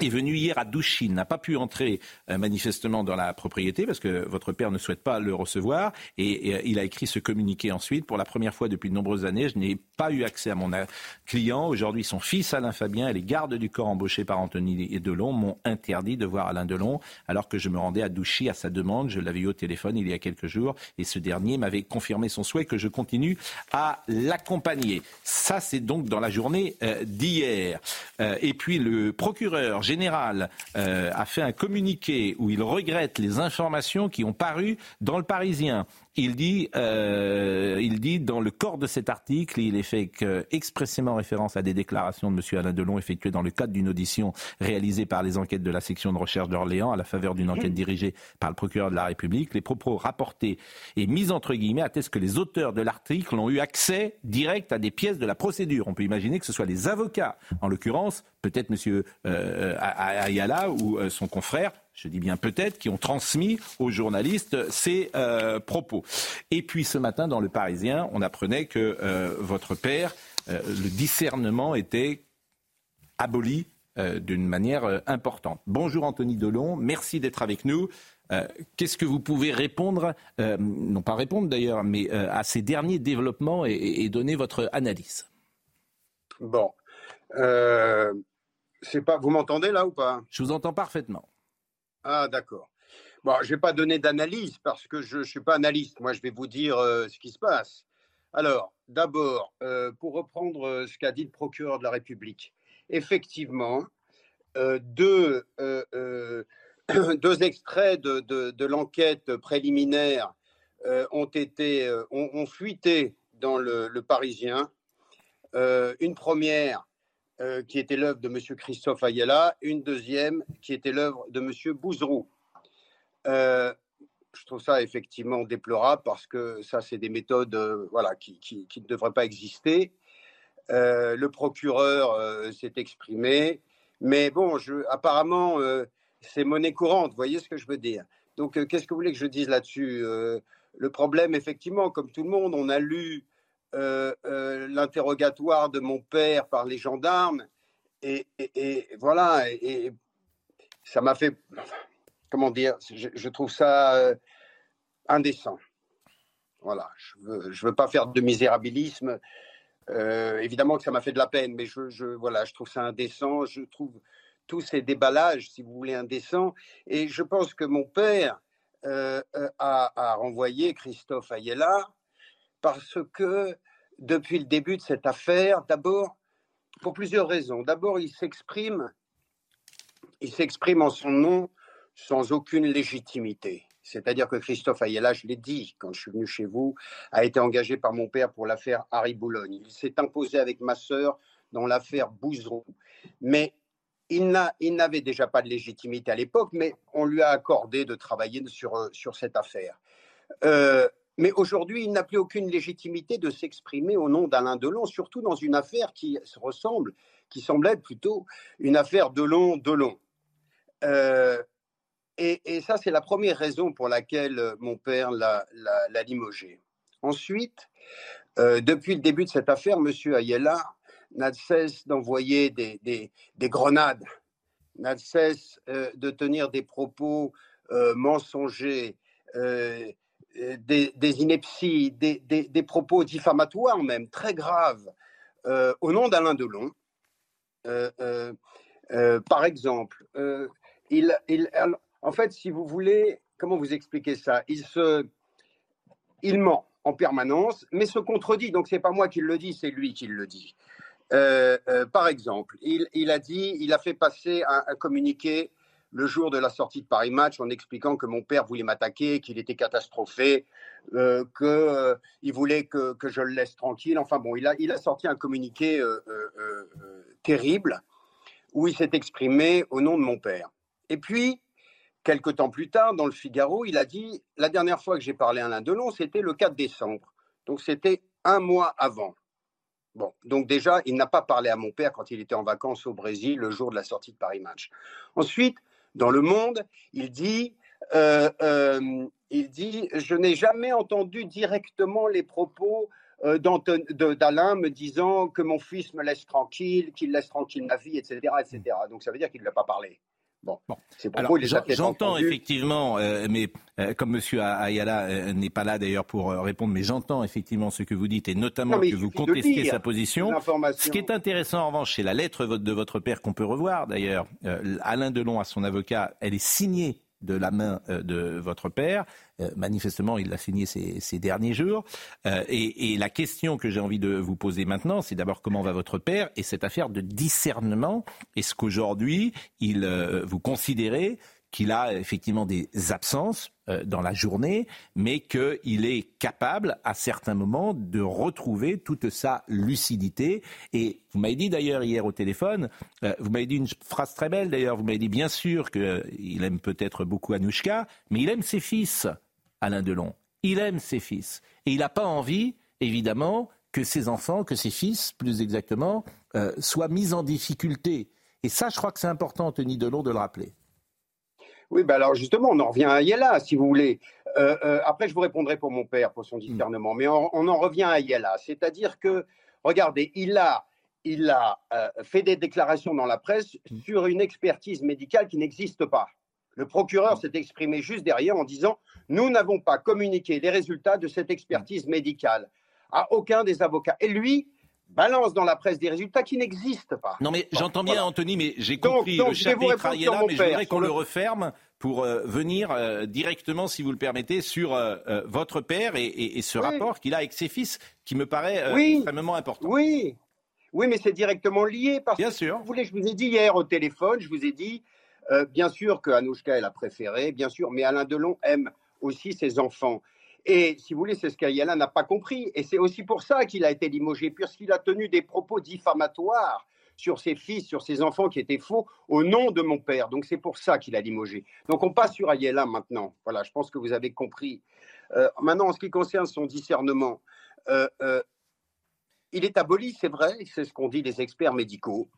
Speaker 2: est venu hier à Douchin, n'a pas pu entrer euh, manifestement dans la propriété parce que votre père ne souhaite pas le recevoir et, il a écrit ce communiqué ensuite. Pour la première fois depuis de nombreuses années, je n'ai pas eu accès à mon euh, client. Aujourd'hui, son fils Alain Fabien et les gardes du corps embauchés par Anthony Delon m'ont interdit de voir Alain Delon alors que je me rendais à Douchy à sa demande. Je l'avais eu au téléphone il y a quelques jours et ce dernier m'avait confirmé son souhait que je continue à l'accompagner. Ça, c'est donc dans la journée euh, d'hier. et puis le procureur général euh, a fait un communiqué où il regrette les informations qui ont paru dans le Parisien. Il dit, euh, il dit dans le corps de cet article, il est fait expressément référence à des déclarations de M. Alain Delon effectuées dans le cadre d'une audition réalisée par les enquêtes de la section de recherche d'Orléans à la faveur d'une enquête dirigée par le procureur de la République. Les propos rapportés et mis entre guillemets attestent que les auteurs de l'article ont eu accès direct à des pièces de la procédure. On peut imaginer que ce soit les avocats, en l'occurrence, peut-être M. Euh, Ayala ou euh, son confrère, je dis bien peut-être, qui ont transmis aux journalistes ces euh, propos. Et puis ce matin, dans Le Parisien, on apprenait que euh, votre père, euh, le discernement était aboli d'une manière importante. Bonjour Anthony Delon, merci d'être avec nous. Qu'est-ce que vous pouvez répondre, non pas répondre d'ailleurs, mais à ces derniers développements et, et donner votre analyse?
Speaker 20: Bon. pas, vous m'entendez là ou pas?
Speaker 2: Je vous entends parfaitement.
Speaker 20: Ah, d'accord. Bon, je ne vais pas donner d'analyse parce que je ne suis pas analyste. Moi, je vais vous dire euh, ce qui se passe. Alors, d'abord, euh, pour reprendre euh, ce qu'a dit le procureur de la République, effectivement, deux, deux, extraits de, de, l'enquête préliminaire ont, été, ont, fuité dans le, le Parisien. une première euh, qui était l'œuvre de M. Christophe Ayala, une deuxième qui était l'œuvre de M. Bouzrou. Euh, je trouve ça effectivement déplorable parce que ça, c'est des méthodes euh, voilà, qui, ne devraient pas exister. le procureur s'est exprimé, mais bon, je, apparemment, c'est monnaie courante, vous voyez ce que je veux dire. Donc, qu'est-ce que vous voulez que je dise là-dessus Le problème, effectivement, comme tout le monde, on a lu l'interrogatoire de mon père par les gendarmes. Et, voilà, et, ça m'a fait, comment dire, je, trouve ça euh, indécent. Voilà, je ne veux, je veux, pas faire de misérabilisme. évidemment que ça m'a fait de la peine, mais je, voilà, je trouve ça indécent. Je trouve tous ces déballages, si vous voulez, indécents. Et je pense que mon père a, a, renvoyé Christophe Ayela parce que depuis le début de cette affaire, d'abord, pour plusieurs raisons. D'abord, il s'exprime, il s'exprime en son nom sans aucune légitimité. C'est-à-dire que Christophe Ayala, je l'ai dit quand je suis venu chez vous, a été engagé par mon père pour l'affaire Harry Boulogne. Il s'est imposé avec ma sœur dans l'affaire Bouzeron. Mais il n'avait déjà pas de légitimité à l'époque, mais on lui a accordé de travailler sur, sur cette affaire. Euh, mais aujourd'hui, il n'a plus aucune légitimité de s'exprimer au nom d'Alain Delon, surtout dans une affaire qui se ressemble, qui semble être plutôt une affaire Delon-Delon. Euh, et, ça, c'est la première raison pour laquelle euh, mon père l'a limogé. Ensuite, euh, depuis le début de cette affaire, M. Ayala n'a de cesse d'envoyer des, grenades, n'a de cesse de tenir des propos mensongers, euh, des, inepties, des, propos diffamatoires même, très graves, euh, au nom d'Alain Delon. Euh, par exemple, il, En fait, si vous voulez, comment vous expliquer ça? Il se, il ment en permanence, mais se contredit. Donc c'est pas moi qui le dis, c'est lui qui le dit. Euh, euh, par exemple, il, a dit, il a fait passer un, communiqué le jour de la sortie de Paris Match en expliquant que mon père voulait m'attaquer, qu'il était catastrophé, euh, qu'il voulait que, je le laisse tranquille. Enfin bon, il a, il a sorti un communiqué terrible où il s'est exprimé au nom de mon père. Et puis, quelque temps plus tard, dans le Figaro, il a dit La dernière fois que j'ai parlé à Alain Delon, c'était le 4 décembre. Donc c'était un mois avant. Bon, donc déjà, il n'a pas parlé à mon père quand il était en vacances au Brésil le jour de la sortie de Paris Match. Ensuite, dans Le Monde, il dit, euh, euh, il dit je n'ai jamais entendu directement les propos euh, d'Alain me disant que mon fils me laisse tranquille, qu'il laisse tranquille ma vie, etc. etc. Donc ça veut dire qu'il ne l'a pas parlé. Bon,
Speaker 2: j'entends effectivement, euh, mais euh, comme M. Ayala euh, n'est pas là d'ailleurs pour répondre, mais j'entends effectivement ce que vous dites et notamment que vous contestez sa position. Ce qui est intéressant en revanche, c'est la lettre de votre père qu'on peut revoir d'ailleurs. Alain Delon, à son avocat, elle est signée de la main de votre père. Euh, manifestement, il l'a signé ces, derniers jours. Euh, et, la question que j'ai envie de vous poser maintenant, c'est d'abord comment va votre père et cette affaire de discernement. Est-ce qu'aujourd'hui, il, vous considérez qu'il a effectivement des absences euh, dans la journée, mais qu'il est capable à certains moments de retrouver toute sa lucidité? Et vous m'avez dit d'ailleurs hier au téléphone, euh, vous m'avez dit une phrase très belle d'ailleurs, vous m'avez dit bien sûr qu'il aime peut-être beaucoup Anouchka, mais il aime ses fils, Alain Delon. Il aime ses fils. Et il n'a pas envie, évidemment, que ses enfants, que ses fils, plus exactement, euh, soient mis en difficulté. Et ça, je crois que c'est important, Anthony Delon, de le rappeler.
Speaker 20: Oui, ben alors justement, on en revient à Yella, si vous voulez. Euh, euh, après, je vous répondrai pour mon père, pour son discernement, mais on, en revient à Yella. C'est-à-dire que, regardez, il a, il a euh, fait des déclarations dans la presse mm. sur une expertise médicale qui n'existe pas. Le procureur s'est exprimé juste derrière en disant Nous n'avons pas communiqué les résultats de cette expertise médicale à aucun des avocats. Et lui, balance dans la presse des résultats qui n'existent pas.
Speaker 2: Non, mais j'entends bien, Anthony, mais j'ai compris le chapitre Ayala, mais je voudrais qu'on le... referme pour euh, venir euh, directement, si vous le permettez, sur euh, votre père et, ce rapport qu'il a avec ses fils, qui me paraît extrêmement important.
Speaker 20: Oui, oui, mais c'est directement lié. Parce
Speaker 2: bien sûr.
Speaker 20: Vous voulez, je vous ai dit hier au téléphone, je vous ai dit, bien sûr que Anouchka est la préférée, bien sûr, mais Alain Delon aime aussi ses enfants. Et si vous voulez, c'est ce qu'Ayala n'a pas compris. Et c'est aussi pour ça qu'il a été limogé, puisqu'il a tenu des propos diffamatoires sur ses fils, sur ses enfants qui étaient faux au nom de mon père. Donc c'est pour ça qu'il a limogé. Donc on passe sur Ayala maintenant. Voilà, je pense que vous avez compris. Euh, maintenant, en ce qui concerne son discernement, euh, euh, il est aboli, c'est vrai, c'est ce qu'ont dit les experts médicaux.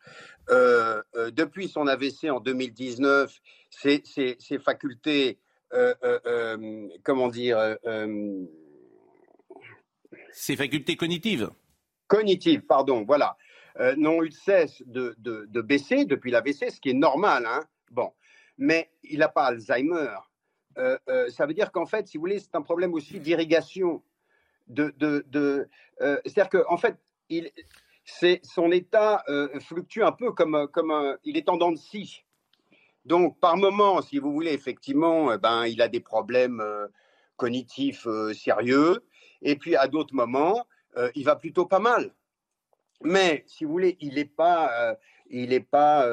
Speaker 20: depuis son AVC en 2019, ses, ses facultés euh, euh, euh, comment dire
Speaker 2: Ses facultés cognitives.
Speaker 20: Cognitives, pardon, voilà. n'ont eu de cesse de, de, baisser depuis l'AVC, ce qui est normal. Hein bon. Mais il n'a pas Alzheimer. ça veut dire qu'en fait, si vous voulez, c'est un problème aussi d'irrigation. De, de, C'est-à-dire qu'en fait, il, son état fluctue un peu comme, comme un, il est en dents de scie. Donc, par moment, si vous voulez, effectivement, ben, il a des problèmes euh, cognitifs euh, sérieux. Et puis, à d'autres moments, euh, il va plutôt pas mal. Mais, si vous voulez, il n'est pas, il est pas,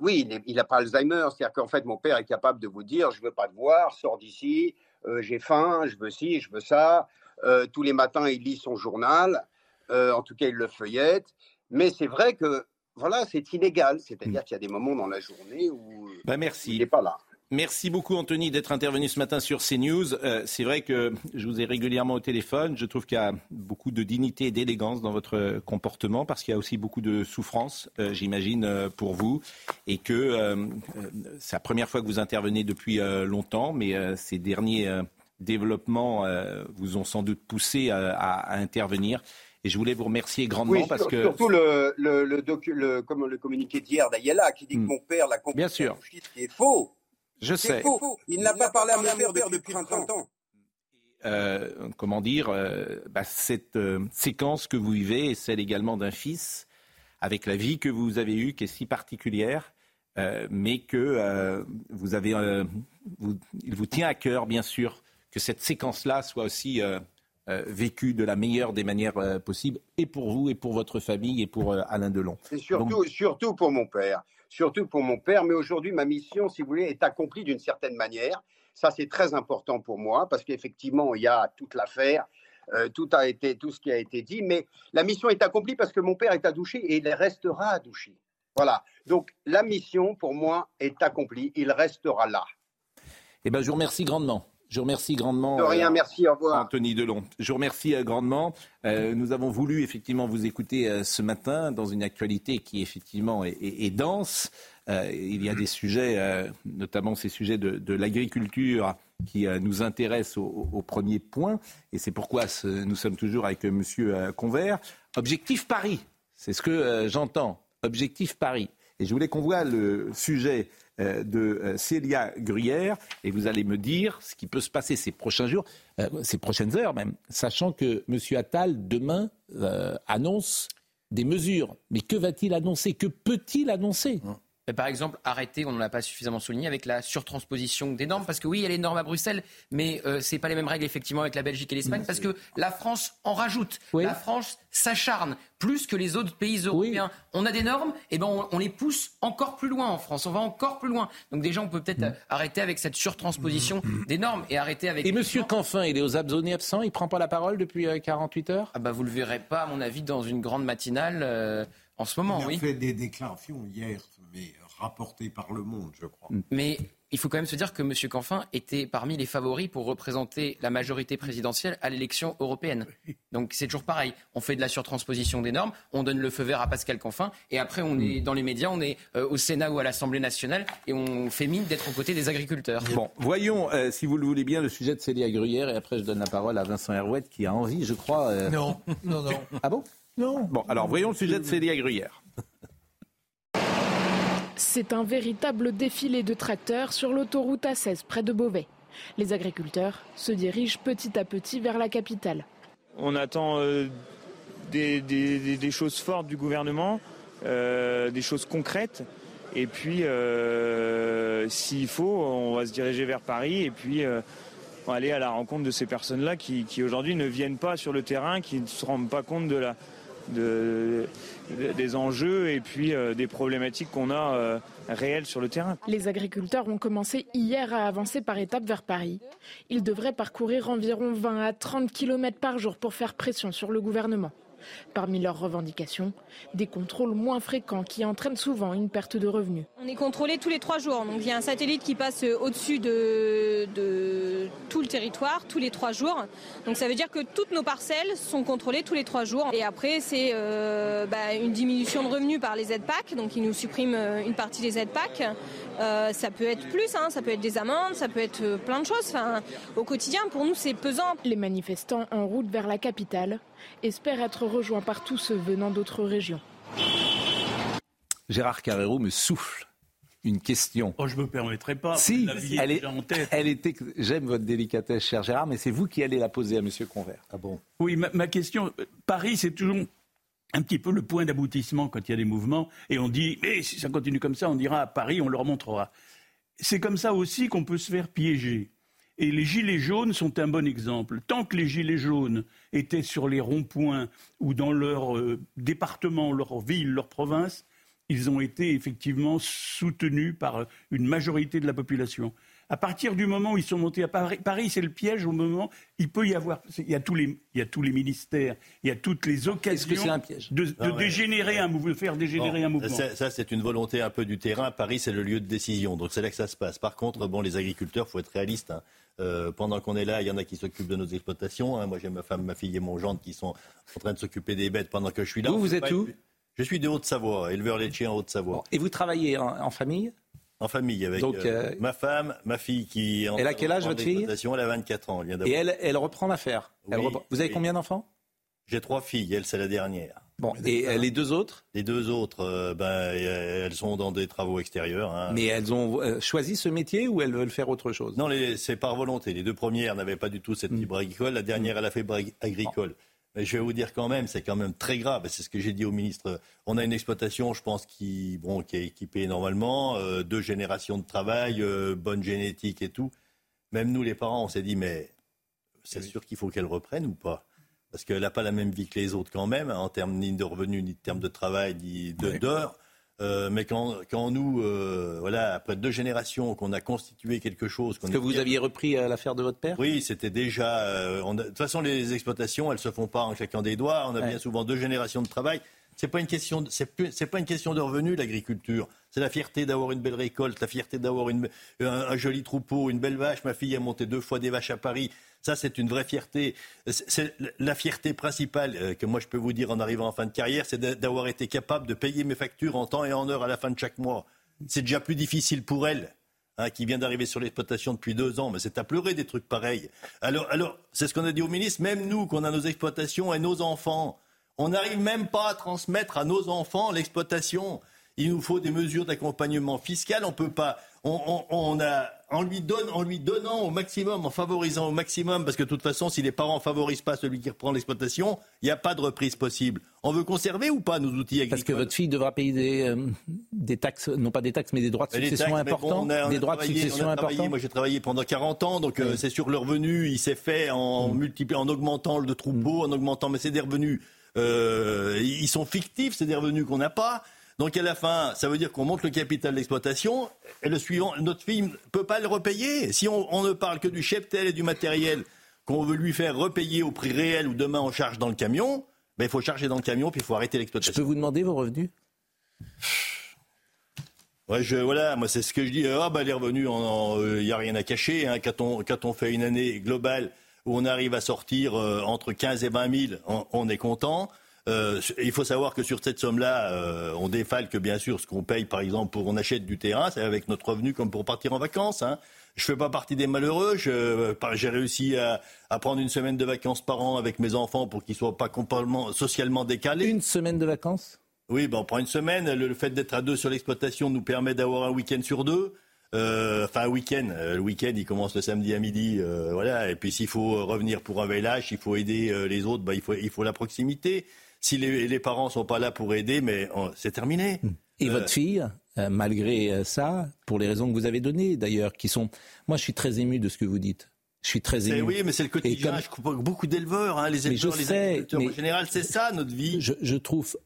Speaker 20: oui, il n'a pas Alzheimer. C'est-à-dire qu'en fait, mon père est capable de vous dire, je veux pas te voir, sors d'ici, j'ai faim, je veux ci, je veux ça. tous les matins, il lit son journal. en tout cas, il le feuillette. Mais c'est vrai que voilà, c'est inégal. C'est-à-dire mm. qu'il y a des moments dans la journée où
Speaker 2: bah, merci.
Speaker 20: il n'est pas là.
Speaker 2: Merci beaucoup Anthony d'être intervenu ce matin sur CNews. Euh, c'est vrai que je vous ai régulièrement au téléphone. Je trouve qu'il y a beaucoup de dignité et d'élégance dans votre comportement parce qu'il y a aussi beaucoup de souffrance, euh, j'imagine, euh, pour vous. Et que c'est la première fois que vous intervenez depuis longtemps, mais ces derniers développements vous ont sans doute poussé à intervenir. Et je voulais vous remercier grandement parce que.
Speaker 20: Surtout le, le, le, comme le communiqué d'hier d'Ayala qui dit que hmm. mon père l'a compris.
Speaker 2: Bien sûr.
Speaker 20: est faux.
Speaker 2: Je sais.
Speaker 20: Faux. Il n'a pas parlé à mon père depuis 30 ans.
Speaker 2: Euh, comment dire, euh, bah, cette euh, séquence que vous vivez est celle également d'un fils, avec la vie que vous avez eue, qui est si particulière. mais que vous avez, il vous tient à cœur, bien sûr, que cette séquence-là soit aussi vécue de la meilleure des manières possibles, et pour vous, et pour votre famille, et pour Alain Delon.
Speaker 20: C'est surtout, surtout pour mon père. Surtout pour mon père, mais aujourd'hui, ma mission, si vous voulez, est accomplie d'une certaine manière. Ça, c'est très important pour moi, parce qu'effectivement, il y a toute l'affaire euh, tout a été, tout ce qui a été dit, mais la mission est accomplie parce que mon père est à Douchy et il restera à Douchy. Voilà. Donc la mission pour moi est accomplie. Il restera là.
Speaker 2: Eh ben, je vous remercie grandement. Je vous remercie grandement.
Speaker 20: De rien, euh, merci, au revoir.
Speaker 2: Anthony Delon. Je vous remercie euh, grandement. nous avons voulu effectivement vous écouter ce matin dans une actualité qui effectivement est dense. Euh, il y a des sujets, euh, notamment ces sujets de, l'agriculture, qui euh, nous intéressent au, premier point. Et c'est pourquoi nous sommes toujours avec M. Convert. Objectif Paris, c'est ce que j'entends. Objectif Paris. Et je voulais qu'on voit le sujet de Célia Gruyère et vous allez me dire ce qui peut se passer ces prochains jours, ces prochaines heures même, sachant que M. Attal demain annonce des mesures. Mais que va-t-il annoncer? Que peut-il annoncer?
Speaker 8: Par exemple, arrêter, on ne l'a pas suffisamment souligné, avec la surtransposition des normes. Parce que oui, il y a les normes à Bruxelles, mais euh, ce n'est pas les mêmes règles, effectivement, avec la Belgique et l'Espagne, parce que la France en rajoute. La France s'acharne plus que les autres pays européens. On a des normes, et ben on, les pousse encore plus loin en France. On va encore plus loin. Donc déjà, on peut peut-être mm. arrêter avec cette surtransposition mm. des normes et arrêter avec.
Speaker 2: Et Monsieur Canfin, il est aux absonnés absents, il prend pas la parole depuis 48 euh, heures?
Speaker 8: Ah bah vous le verrez pas, à mon avis, dans une grande matinale. Euh, en ce moment,
Speaker 10: il
Speaker 8: a
Speaker 10: fait des déclarations hier rapporté par le monde, je crois.
Speaker 8: Mm. Mais il faut quand même se dire que M. Canfin était parmi les favoris pour représenter la majorité présidentielle à l'élection européenne. Donc c'est toujours pareil. On fait de la surtransposition des normes, on donne le feu vert à Pascal Canfin, et après on est dans les médias, on est euh, au Sénat ou à l'Assemblée nationale, et on fait mine d'être aux côtés des agriculteurs.
Speaker 2: Bon, voyons, euh, si vous le voulez bien, le sujet de Célia Gruyère, et après je donne la parole à Vincent Herouette qui a envie, je crois.
Speaker 10: Euh, non, non, non.
Speaker 2: Ah bon?
Speaker 10: Non.
Speaker 2: Bon, alors voyons le sujet de Célia Gruyère.
Speaker 21: C'est un véritable défilé de tracteurs sur l'autoroute A16 près de Beauvais. Les agriculteurs se dirigent petit à petit vers la capitale.
Speaker 22: On attend euh, des, choses fortes du gouvernement, euh, des choses concrètes. Et puis, euh, s'il faut, on va se diriger vers Paris et puis aller à la rencontre de ces personnes-là qui, qui aujourd'hui ne viennent pas sur le terrain, qui ne se rendent pas compte de la, de, des enjeux et puis euh, des problématiques qu'on a euh, réelles sur le terrain.
Speaker 21: Les agriculteurs ont commencé hier à avancer par étapes vers Paris. Ils devraient parcourir environ 20 à 30 km par jour pour faire pression sur le gouvernement. Parmi leurs revendications, des contrôles moins fréquents qui entraînent souvent une perte de revenus.
Speaker 23: On est contrôlé tous les trois jours. Donc il y a un satellite qui passe au-dessus de, tout le territoire tous les trois jours. Donc ça veut dire que toutes nos parcelles sont contrôlées tous les trois jours. Et après, c'est euh, bah, une diminution de revenus par les aides PAC. Donc ils nous suppriment euh, une partie des aides PAC. Euh, ça peut être plus, hein. ça peut être des amendes, ça peut être plein de choses. Enfin, au quotidien, pour nous, c'est pesant.
Speaker 21: Les manifestants en route vers la capitale espèrent être rejoints par tous ceux venant d'autres régions.
Speaker 2: Gérard Carrero me souffle une question.
Speaker 7: Oh, je me permettrai pas.
Speaker 2: Si, elle, est, en tête. elle était. J'aime votre délicatesse, cher Gérard, mais c'est vous qui allez la poser à M. Convert.
Speaker 7: Ah bon? Oui, ma, question. Paris, c'est toujours un petit peu le point d'aboutissement quand il y a des mouvements, et on dit, mais si ça continue comme ça, on dira à Paris, on leur montrera. C'est comme ça aussi qu'on peut se faire piéger. Et les gilets jaunes sont un bon exemple. Tant que les gilets jaunes étaient sur les ronds-points ou dans leur euh, département, leur ville, leur province, ils ont été effectivement soutenus par une majorité de la population. À partir du moment où ils sont montés à Paris, Paris c'est le piège au moment, il peut y avoir, il y a tous les, il y a tous les ministères, il y a toutes les occasions de, de dégénérer un mouvement, de faire dégénérer un mouvement.
Speaker 11: Ça, c'est une volonté un peu du terrain. Paris, c'est le lieu de décision, donc c'est là que ça se passe. Par contre, bon, les agriculteurs, faut être réaliste. Hein. Euh, pendant qu'on est là, il y en a qui s'occupent de nos exploitations. Hein. Moi, j'ai ma femme, ma fille et mon gendre qui sont en train de s'occuper des bêtes pendant que je suis là.
Speaker 2: Vous, vous êtes où
Speaker 11: Je suis de Haute-Savoie, éleveur laitier en Haute-Savoie.
Speaker 2: Et vous travaillez en, famille?
Speaker 11: En famille, avec euh, euh, ma femme, ma fille qui est
Speaker 2: en Elle a quel âge, votre fille?
Speaker 11: Elle a 24 ans.
Speaker 2: et elle, elle reprend l'affaire Vous avez combien d'enfants?
Speaker 11: J'ai trois filles, elle, c'est la dernière.
Speaker 2: Bon, et les deux autres?
Speaker 11: Les deux autres, euh, ben, elles sont dans des travaux extérieurs. Hein.
Speaker 2: Mais elles ont euh, choisi ce métier ou elles veulent faire autre chose?
Speaker 11: Non, c'est par volonté. Les deux premières n'avaient pas du tout cette hmm. fibre agricole. La dernière, elle a fait agricole. Mais je vais vous dire quand même, c'est quand même très grave. C'est ce que j'ai dit au ministre. On a une exploitation, je pense, qui, bon, qui est équipée normalement, euh, deux générations de travail, euh, bonne génétique et tout. Même nous, les parents, on s'est dit, mais c'est sûr qu'il faut qu'elle reprenne ou pas? Parce qu'elle n'a pas la même vie que les autres quand même, hein, en termes ni de revenus, ni de termes de travail, ni d'heures. Euh, mais quand, quand nous, euh, voilà, après deux générations, qu'on a constitué quelque chose.
Speaker 2: Que vous aviez repris euh, l'affaire de votre père?
Speaker 11: Oui, c'était déjà. de toute façon, les exploitations, elles se font pas en claquant des doigts. On a bien souvent deux générations de travail. C'est pas une question, c'est pas une question de revenus l'agriculture. C'est la fierté d'avoir une belle récolte, la fierté d'avoir un, joli troupeau, une belle vache. Ma fille a monté deux fois des vaches à Paris. Ça, c'est une vraie fierté. C'est la fierté principale euh, que moi je peux vous dire en arrivant en fin de carrière, c'est d'avoir été capable de payer mes factures en temps et en heure à la fin de chaque mois. C'est déjà plus difficile pour elle. Hein, qui vient d'arriver sur l'exploitation depuis deux ans, mais c'est à pleurer des trucs pareils. Alors, alors c'est ce qu'on a dit au ministre, même nous, qu'on a nos exploitations et nos enfants, on n'arrive même pas à transmettre à nos enfants l'exploitation. Il nous faut des mesures d'accompagnement fiscal. On peut pas. On, a, en, lui donne, en lui donnant au maximum, en favorisant au maximum, parce que de toute façon, si les parents ne favorisent pas celui qui reprend l'exploitation, il n'y a pas de reprise possible. On veut conserver ou pas nos outils agricoles
Speaker 2: Parce que votre fille devra payer des, euh, des taxes, non pas des taxes, mais des droits de succession importants. des droits de succession importants.
Speaker 11: Moi, j'ai travaillé pendant 40 ans, donc euh, c'est sur le revenu. Il s'est fait en mm. multipliant, en augmentant le troupeau, en augmentant, mais c'est des revenus. Euh, ils sont fictifs, c'est des revenus qu'on n'a pas. Donc à la fin, ça veut dire qu'on monte le capital d'exploitation et le suivant, notre fille ne peut pas le repayer. Si on, ne parle que du cheptel et du matériel qu'on veut lui faire repayer au prix réel ou demain on charge dans le camion, ben, il faut charger dans le camion puis il faut arrêter l'exploitation.
Speaker 2: Je peux vous demander vos revenus?
Speaker 11: Ouais, je, voilà, moi c'est ce que je dis. Ah bah les revenus, il n'y euh, a rien à cacher. Hein. Quand, on, quand on fait une année globale où on arrive à sortir euh, entre 15 et 20 000, on est content. Euh, il faut savoir que sur cette somme-là, euh, on défalque bien sûr ce qu'on paye, par exemple, pour on achète du terrain, c'est avec notre revenu comme pour partir en vacances. Hein. Je fais pas partie des malheureux. J'ai réussi à, à, prendre une semaine de vacances par an avec mes enfants pour qu'ils soient pas complètement socialement décalés.
Speaker 2: Une semaine de vacances?
Speaker 11: Oui, ben on prend une semaine. Le, fait d'être à deux sur l'exploitation nous permet d'avoir un week-end sur deux. Euh, enfin, un week-end. Euh, le week-end, il commence le samedi à midi. Euh, voilà. Et puis, s'il faut revenir pour un village, il faut aider les autres, ben, il, faut, il faut la proximité si les, parents sont pas là pour aider, mais oh, c'est terminé. Hmm.
Speaker 2: Et votre euh, fille, euh, malgré euh, ça, pour les raisons que vous avez données d'ailleurs, qui sont... Moi, je suis très ému de ce que vous dites. Je suis très ému.
Speaker 11: Oui, mais c'est le quotidien. Je crois beaucoup d'éleveurs, hein, les éleveurs, les agriculteurs. en général, c'est ça notre vie.
Speaker 2: Je, trouve,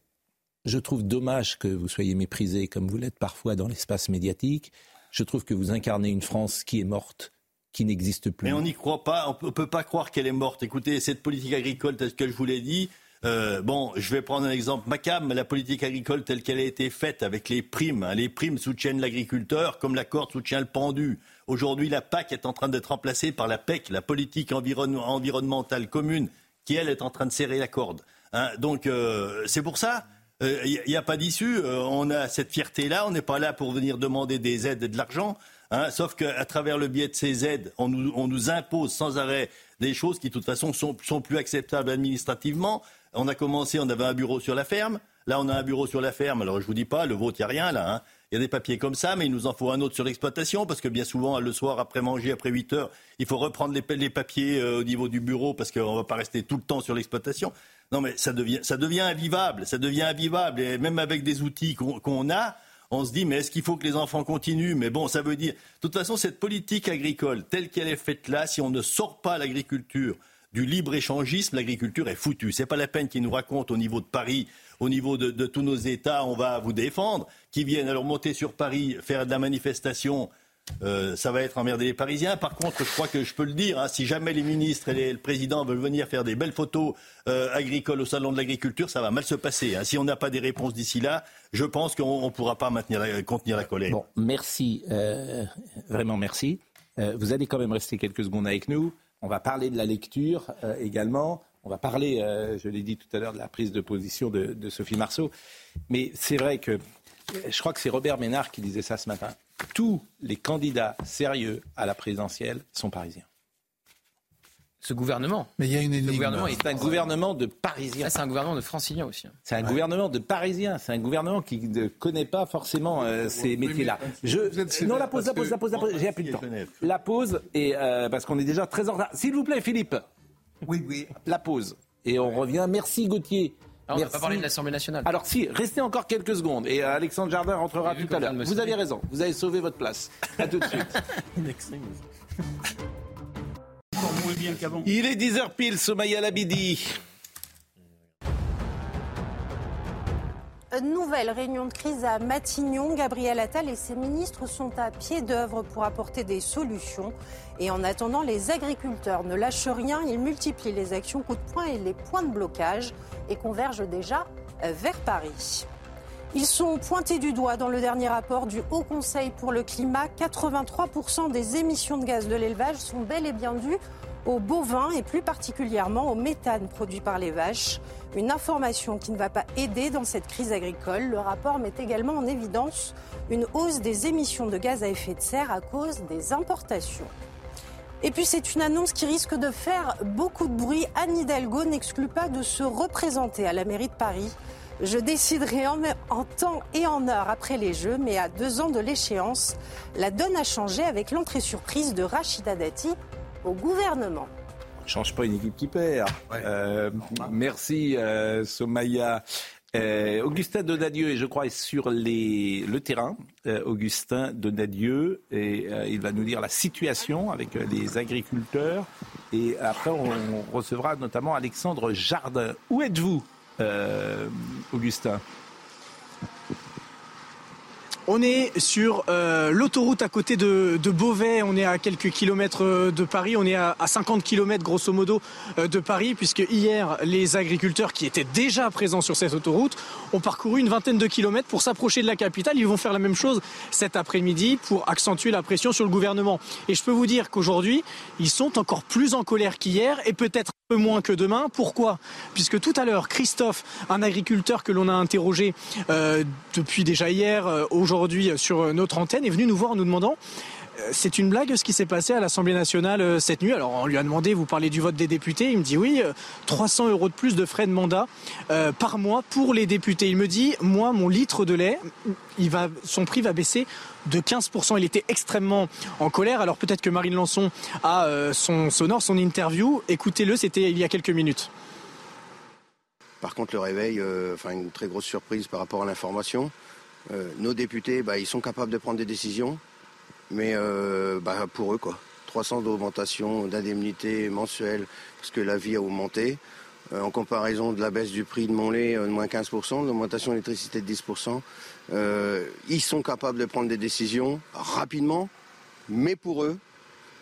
Speaker 2: je trouve dommage que vous soyez méprisé comme vous l'êtes parfois dans l'espace médiatique. Je trouve que vous incarnez une France qui est morte, qui n'existe plus.
Speaker 11: Mais on n'y croit pas. On ne peut pas croire qu'elle est morte. Écoutez, cette politique agricole, telle que je vous l'ai dit, euh, bon, je vais prendre un exemple macabre, la politique agricole telle qu'elle a été faite avec les primes. Hein, les primes soutiennent l'agriculteur comme la corde soutient le pendu. Aujourd'hui, la PAC est en train d'être remplacée par la PEC, la politique environnementale commune, qui, elle, est en train de serrer la corde. Hein, donc, euh, c'est pour ça. Il euh, n'y a, pas d'issue. on a cette fierté-là. On n'est pas là pour venir demander des aides et de l'argent. Hein, sauf qu'à travers le biais de ces aides, on nous, impose sans arrêt des choses qui, de toute façon, sont, sont plus acceptables administrativement. On a commencé, on avait un bureau sur la ferme. Là, on a un bureau sur la ferme. Alors, je vous dis pas, le vôtre, il n'y a rien là. Hein. Il y a des papiers comme ça, mais il nous en faut un autre sur l'exploitation, parce que bien souvent, le soir, après manger, après 8 heures, il faut reprendre les, papiers euh, au niveau du bureau, parce qu'on ne va pas rester tout le temps sur l'exploitation. Non, mais ça devient, ça devient invivable. Ça devient invivable. Et même avec des outils qu'on a, on se dit, mais est-ce qu'il faut que les enfants continuent? Mais bon, ça veut dire, de toute façon, cette politique agricole, telle qu'elle est faite là, si on ne sort pas l'agriculture du libre-échangisme, l'agriculture est foutue. C'est pas la peine qu'ils nous racontent au niveau de Paris, au niveau de, tous nos États, on va vous défendre, qui viennent alors monter sur Paris, faire de la manifestation. Euh, ça va être emmerder les Parisiens. Par contre, je crois que je peux le dire, hein, si jamais les ministres et le président veulent venir faire des belles photos euh, agricoles au salon de l'agriculture, ça va mal se passer. Hein. Si on n'a pas des réponses d'ici là, je pense qu'on ne pourra pas maintenir contenir la colère.
Speaker 2: Merci, euh, vraiment merci. vous allez quand même rester quelques secondes avec nous. On va parler de la lecture également. On va parler, je l'ai dit tout à l'heure, de la prise de position de, Sophie Marceau. Mais c'est vrai que, je crois que c'est Robert Ménard qui disait ça ce matin. Tous les candidats sérieux à la présidentielle sont parisiens
Speaker 8: ce gouvernement.
Speaker 9: Mais il y a une énigme.
Speaker 2: gouvernement est un gouvernement de Parisiens.
Speaker 8: c'est un gouvernement de Franciliens aussi. Hein.
Speaker 2: C'est un gouvernement de Parisiens. C'est un gouvernement qui ne connaît pas forcément euh, ces métiers-là. Je... Non, la pause, la pause, la pause, la pause. J'ai plus de temps. La pause, et, euh, parce qu'on est déjà très en retard. S'il vous plaît, Philippe.
Speaker 10: Oui, oui.
Speaker 2: La pause. et on revient. Merci Gauthier.
Speaker 8: Ah, on ne va pas parler de l'Assemblée nationale.
Speaker 2: Alors si, restez encore quelques secondes et Alexandre Jardin rentrera tout à l'heure. Vous avez raison, vous avez sauvé votre place. À tout de suite. Il est 10h pile, Somaya Labidi.
Speaker 19: Nouvelle réunion de crise à Matignon. Gabriel Attal et ses ministres sont à pied d'œuvre pour apporter des solutions. Et en attendant, les agriculteurs ne lâchent rien. Ils multiplient les actions coup de poing et les points de blocage et convergent déjà vers Paris. Ils sont pointés du doigt dans le dernier rapport du Haut Conseil pour le climat. 83% des émissions de gaz de l'élevage sont bel et bien dues aux bovins et plus particulièrement au méthane produit par les vaches. Une information qui ne va pas aider dans cette crise agricole. Le rapport met également en évidence une hausse des émissions de gaz à effet de serre à cause des importations. Et puis c'est une annonce qui risque de faire beaucoup de bruit. Anne Hidalgo n'exclut pas de se représenter à la mairie de Paris. Je déciderai en, en, temps et en heure après les Jeux, mais à deux ans de l'échéance, la donne a changé avec l'entrée surprise de Rachida Dati au gouvernement.
Speaker 2: On ne change pas une équipe qui perd. Euh, merci euh, Somaya. Euh, Augustin Donadieu, et je crois, est sur les, le terrain. Euh, Augustin Donadieu, et euh, il va nous dire la situation avec euh, les agriculteurs. Et après, on, on recevra notamment Alexandre Jardin. Où êtes-vous, Augustin?
Speaker 24: On est sur euh, l'autoroute à côté de, Beauvais, on est à quelques kilomètres euh, de Paris, on est à, à 50 kilomètres grosso modo euh, de Paris, puisque hier les agriculteurs qui étaient déjà présents sur cette autoroute ont parcouru une vingtaine de kilomètres pour s'approcher de la capitale. Ils vont faire la même chose cet après-midi pour accentuer la pression sur le gouvernement. Et je peux vous dire qu'aujourd'hui, ils sont encore plus en colère qu'hier et peut-être un peu moins que demain. Pourquoi? Puisque tout à l'heure, Christophe, un agriculteur que l'on a interrogé depuis déjà hier, aujourd'hui, sur notre antenne, est venu nous voir en nous demandant c'est une blague ce qui s'est passé à l'Assemblée nationale cette nuit? Alors on lui a demandé, vous parlez du vote des députés, il me dit oui, 300 euros de plus de frais de mandat euh, par mois pour les députés. Il me dit, moi mon litre de lait, son prix va baisser de 15%. Il était extrêmement en colère. Alors peut-être que Marine Lançon a euh, son sonore, son interview. Écoutez-le, c'était il y a quelques minutes.
Speaker 25: Par contre, le réveil, euh, enfin une très grosse surprise par rapport à l'information. Euh, nos députés, bah, ils sont capables de prendre des décisions, mais euh, bah, pour eux, quoi. 300 d'augmentation d'indemnité mensuelle, parce que la vie a augmenté. Euh, en comparaison de la baisse du prix de mon lait de moins 15%, l'augmentation d'électricité de 10%, euh, ils sont capables de prendre des décisions rapidement, mais pour eux.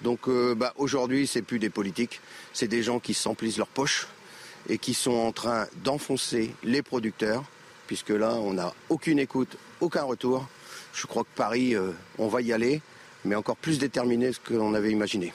Speaker 25: Donc bah, aujourd'hui, c'est plus des politiques, c'est des gens qui s'emplissent leurs poches et qui sont en train d'enfoncer les producteurs puisque là, on n'a aucune écoute, aucun retour. Je crois que Paris, euh, on va y aller, mais encore plus déterminé que l'on avait imaginé.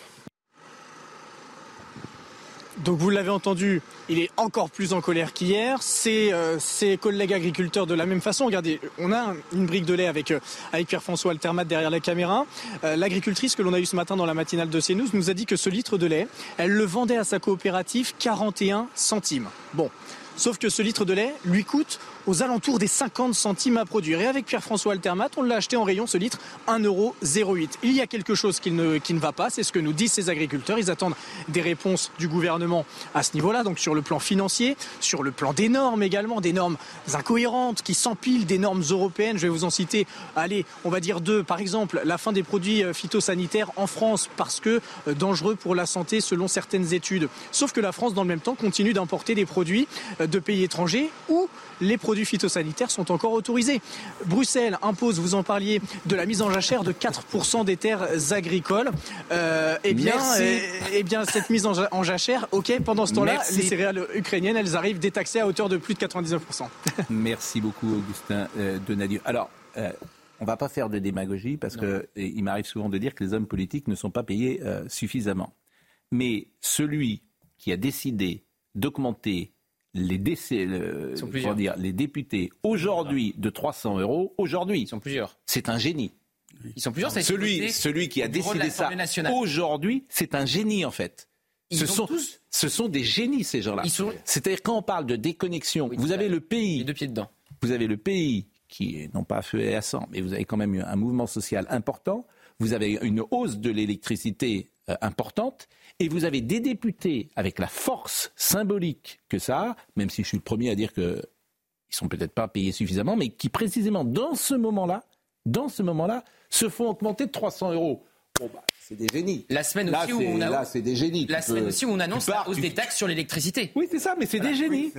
Speaker 24: Donc vous l'avez entendu, il est encore plus en colère qu'hier. Ses, euh, ses, collègues agriculteurs de la même façon. Regardez, on a une brique de lait avec, euh, avec Pierre-François Altermat derrière la caméra. L'agricultrice que l'on a eu ce matin dans la matinale de CNews nous a dit que ce litre de lait, elle le vendait à sa coopérative 41 centimes. Bon, Sauf que ce litre de lait lui coûte aux alentours des 50 centimes à produire. Et avec Pierre-François Altermat, on l'a acheté en rayon ce litre 1,08€. Il y a quelque chose qui ne, qui ne va pas, c'est ce que nous disent ces agriculteurs. Ils attendent des réponses du gouvernement à ce niveau-là, donc sur le plan financier, sur le plan des normes également, des normes incohérentes qui s'empilent, des normes européennes. Je vais vous en citer, allez, on va dire deux. Par exemple, la fin des produits phytosanitaires en France parce que dangereux pour la santé selon certaines études. Sauf que la France, dans le même temps, continue d'importer des produits de pays étrangers où les produits phytosanitaires sont encore autorisés. Bruxelles impose, vous en parliez, de la mise en jachère de 4% des terres agricoles. Euh, eh, bien, eh, eh, bien, cette mise en, en jachère, ok, pendant ce temps-là, les céréales ukrainiennes, elles arrivent détaxées à hauteur de plus de 99%.
Speaker 2: Merci beaucoup, Augustin euh, Donadieu. Alors, euh, on ne va pas faire de démagogie parce qu'il m'arrive souvent de dire que les hommes politiques ne sont pas payés suffisamment. Mais celui qui a décidé d'augmenter les, décès, le, dire, les députés aujourd'hui de 300 euros, aujourd'hui,
Speaker 8: ils sont plusieurs.
Speaker 2: C'est un génie.
Speaker 8: Ils sont plusieurs.
Speaker 2: Celui, celui qui a décidé ça aujourd'hui, c'est un génie en fait.
Speaker 8: Ils
Speaker 2: ce sont,
Speaker 8: tous...
Speaker 2: ce sont des génies ces gens-là.
Speaker 8: Sont...
Speaker 2: C'est-à-dire quand on parle de déconnexion, oui, vous avez le pays,
Speaker 8: les deux pieds dedans.
Speaker 2: Vous avez le pays qui est non pas à feu et à sang, mais vous avez quand même eu un mouvement social important. Vous avez une hausse de l'électricité euh, importante. Et vous avez des députés avec la force symbolique que ça a, même si je suis le premier à dire qu'ils sont peut-être pas payés suffisamment, mais qui précisément dans ce moment-là, dans ce moment-là, se font augmenter de 300 euros. Bon, bah, c'est des génies.
Speaker 8: La semaine aussi où on
Speaker 2: a... c'est des génies.
Speaker 8: La semaine aussi où on annonce la hausse des taxes sur l'électricité.
Speaker 2: Oui, c'est ça, mais c'est des génies.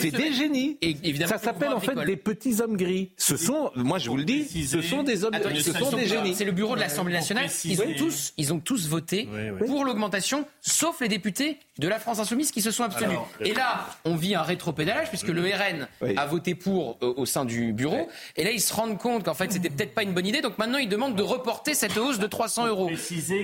Speaker 2: c'est des génies.
Speaker 8: Et évidemment,
Speaker 2: ça s'appelle en fait des petits hommes gris. Ce sont, moi je vous le dis, ce sont des hommes, ce sont des génies.
Speaker 8: C'est le bureau de l'Assemblée nationale. Ils ont tous, ils ont tous voté pour l'augmentation, sauf les députés de la France insoumise qui se sont abstenus. Et là, on vit un rétropédalage puisque le RN a voté pour euh, au sein du bureau. Et là, ils se rendent compte qu'en fait, c'était peut-être pas une bonne idée. Donc maintenant, ils demandent de reporter cette hausse de 300 euros.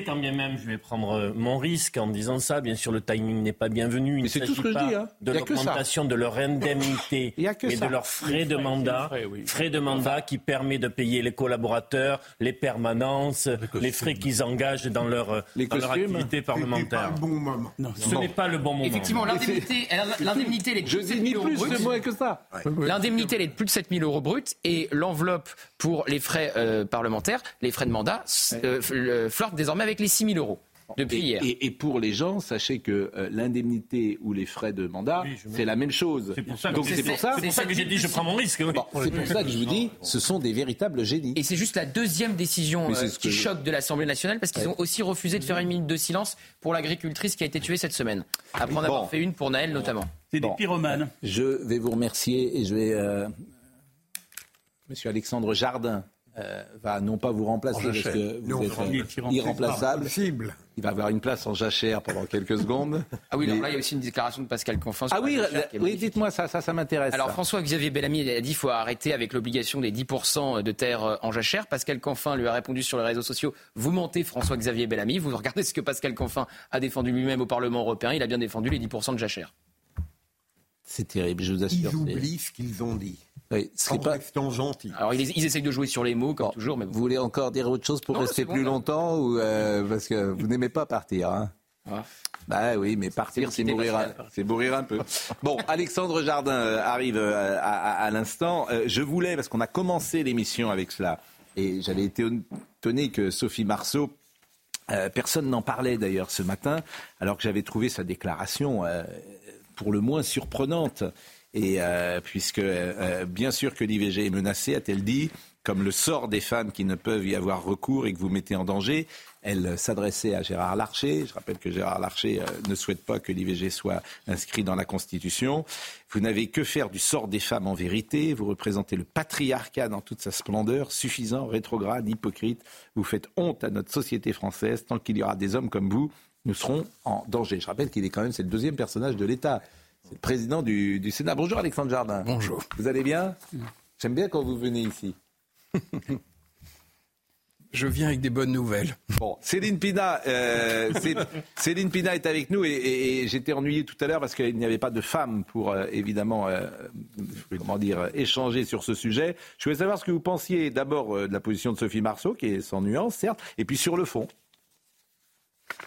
Speaker 6: Quand bien même je vais prendre euh, mon risque en disant ça. Bien sûr, le timing n'est pas bienvenu.
Speaker 2: Il c'est tout ce que je dis. Hein.
Speaker 6: De l'augmentation de leur indemnité et de leurs frais de mandat. Frais, de mandat qui permet de payer les collaborateurs, les permanences, les, frais qu'ils engagent dans leur, euh, dans leur activité parlementaire.
Speaker 10: Pas bon moment.
Speaker 6: Non, ce n'est pas le bon moment.
Speaker 8: Effectivement, l'indemnité, l'indemnité, elle est de plus de 7 000 euros brut.
Speaker 2: que ça.
Speaker 8: L'indemnité, elle est de plus de 7 000 euros brut et l'enveloppe pour les frais euh, parlementaires, les frais de mandat, flirte désormais avec les 6 000 euros. Depuis hier.
Speaker 2: Et, pour les gens, sachez que euh, l'indemnité ou les frais de mandat, c'est la même chose.
Speaker 6: C'est pour ça, Donc c'est pour ça, pour ça que j'ai dit je prends mon risque.
Speaker 2: c'est pour ça que je vous dis, ce sont des véritables génies.
Speaker 8: Et c'est juste la deuxième décision euh, qui choque de l'Assemblée nationale parce qu'ils ont aussi refusé de faire une minute de silence pour l'agricultrice qui a été tuée cette semaine. Après en avoir fait une pour Naël notamment.
Speaker 7: C'est des pyromanes.
Speaker 2: Je vais vous remercier et je vais. Euh, Monsieur Alexandre Jardin, euh, va non pas vous remplacer parce que vous êtes irremplaçable. Il va avoir une place en jachère pendant quelques secondes.
Speaker 8: Ah oui, là il y a aussi une déclaration de Pascal Confin.
Speaker 2: Ah oui, oui dites-moi ça, ça, ça m'intéresse.
Speaker 8: Alors François-Xavier Bellamy a dit qu'il faut arrêter avec l'obligation des 10% de terre euh, en jachère. Pascal Confin lui a répondu sur les réseaux sociaux Vous mentez, François-Xavier Bellamy. Vous regardez ce que Pascal Confin a défendu lui-même au Parlement européen. Il a bien défendu les 10% de jachère.
Speaker 2: C'est terrible, je vous assure.
Speaker 10: Ils oublient ce qu'ils ont dit.
Speaker 2: Oui,
Speaker 10: ce pas gentil.
Speaker 8: Alors ils, ils, essayent de jouer sur les mots comme toujours, mais
Speaker 2: vous voulez encore dire autre chose pour rester plus longtemps ou euh, parce que vous n'aimez pas partir hein ah. Bah oui, mais partir, c'est mourir, c'est mourir un peu. Bon, Alexandre Jardin euh, arrive euh, à, à, l'instant. je voulais, parce qu'on a commencé l'émission avec cela, et j'avais été étonné que Sophie Marceau, personne n'en parlait d'ailleurs ce matin, alors que j'avais trouvé sa déclaration pour le moins surprenante. Et euh, puisque euh, bien sûr que l'IVG est menacée, a-t-elle dit, comme le sort des femmes qui ne peuvent y avoir recours et que vous mettez en danger, elle s'adressait à Gérard Larcher. Je rappelle que Gérard Larcher euh, ne souhaite pas que l'IVG soit inscrit dans la Constitution. Vous n'avez que faire du sort des femmes en vérité. Vous représentez le patriarcat dans toute sa splendeur, suffisant, rétrograde, hypocrite. Vous faites honte à notre société française. Tant qu'il y aura des hommes comme vous, nous serons en danger. Je rappelle qu'il est quand même c'est le deuxième personnage de l'État. C'est le président du, du, Sénat. Bonjour Alexandre Jardin.
Speaker 26: Bonjour.
Speaker 2: Vous allez bien? J'aime bien quand vous venez ici.
Speaker 26: Je viens avec des bonnes nouvelles.
Speaker 2: Bon, Céline Pina, euh, Céline Pina est avec nous et, j'étais ennuyé tout à l'heure parce qu'il n'y avait pas de femme pour euh, évidemment, euh, comment dire, échanger sur ce sujet. Je voulais savoir ce que vous pensiez d'abord de la position de Sophie Marceau, qui est sans nuance, certes, et puis sur le fond.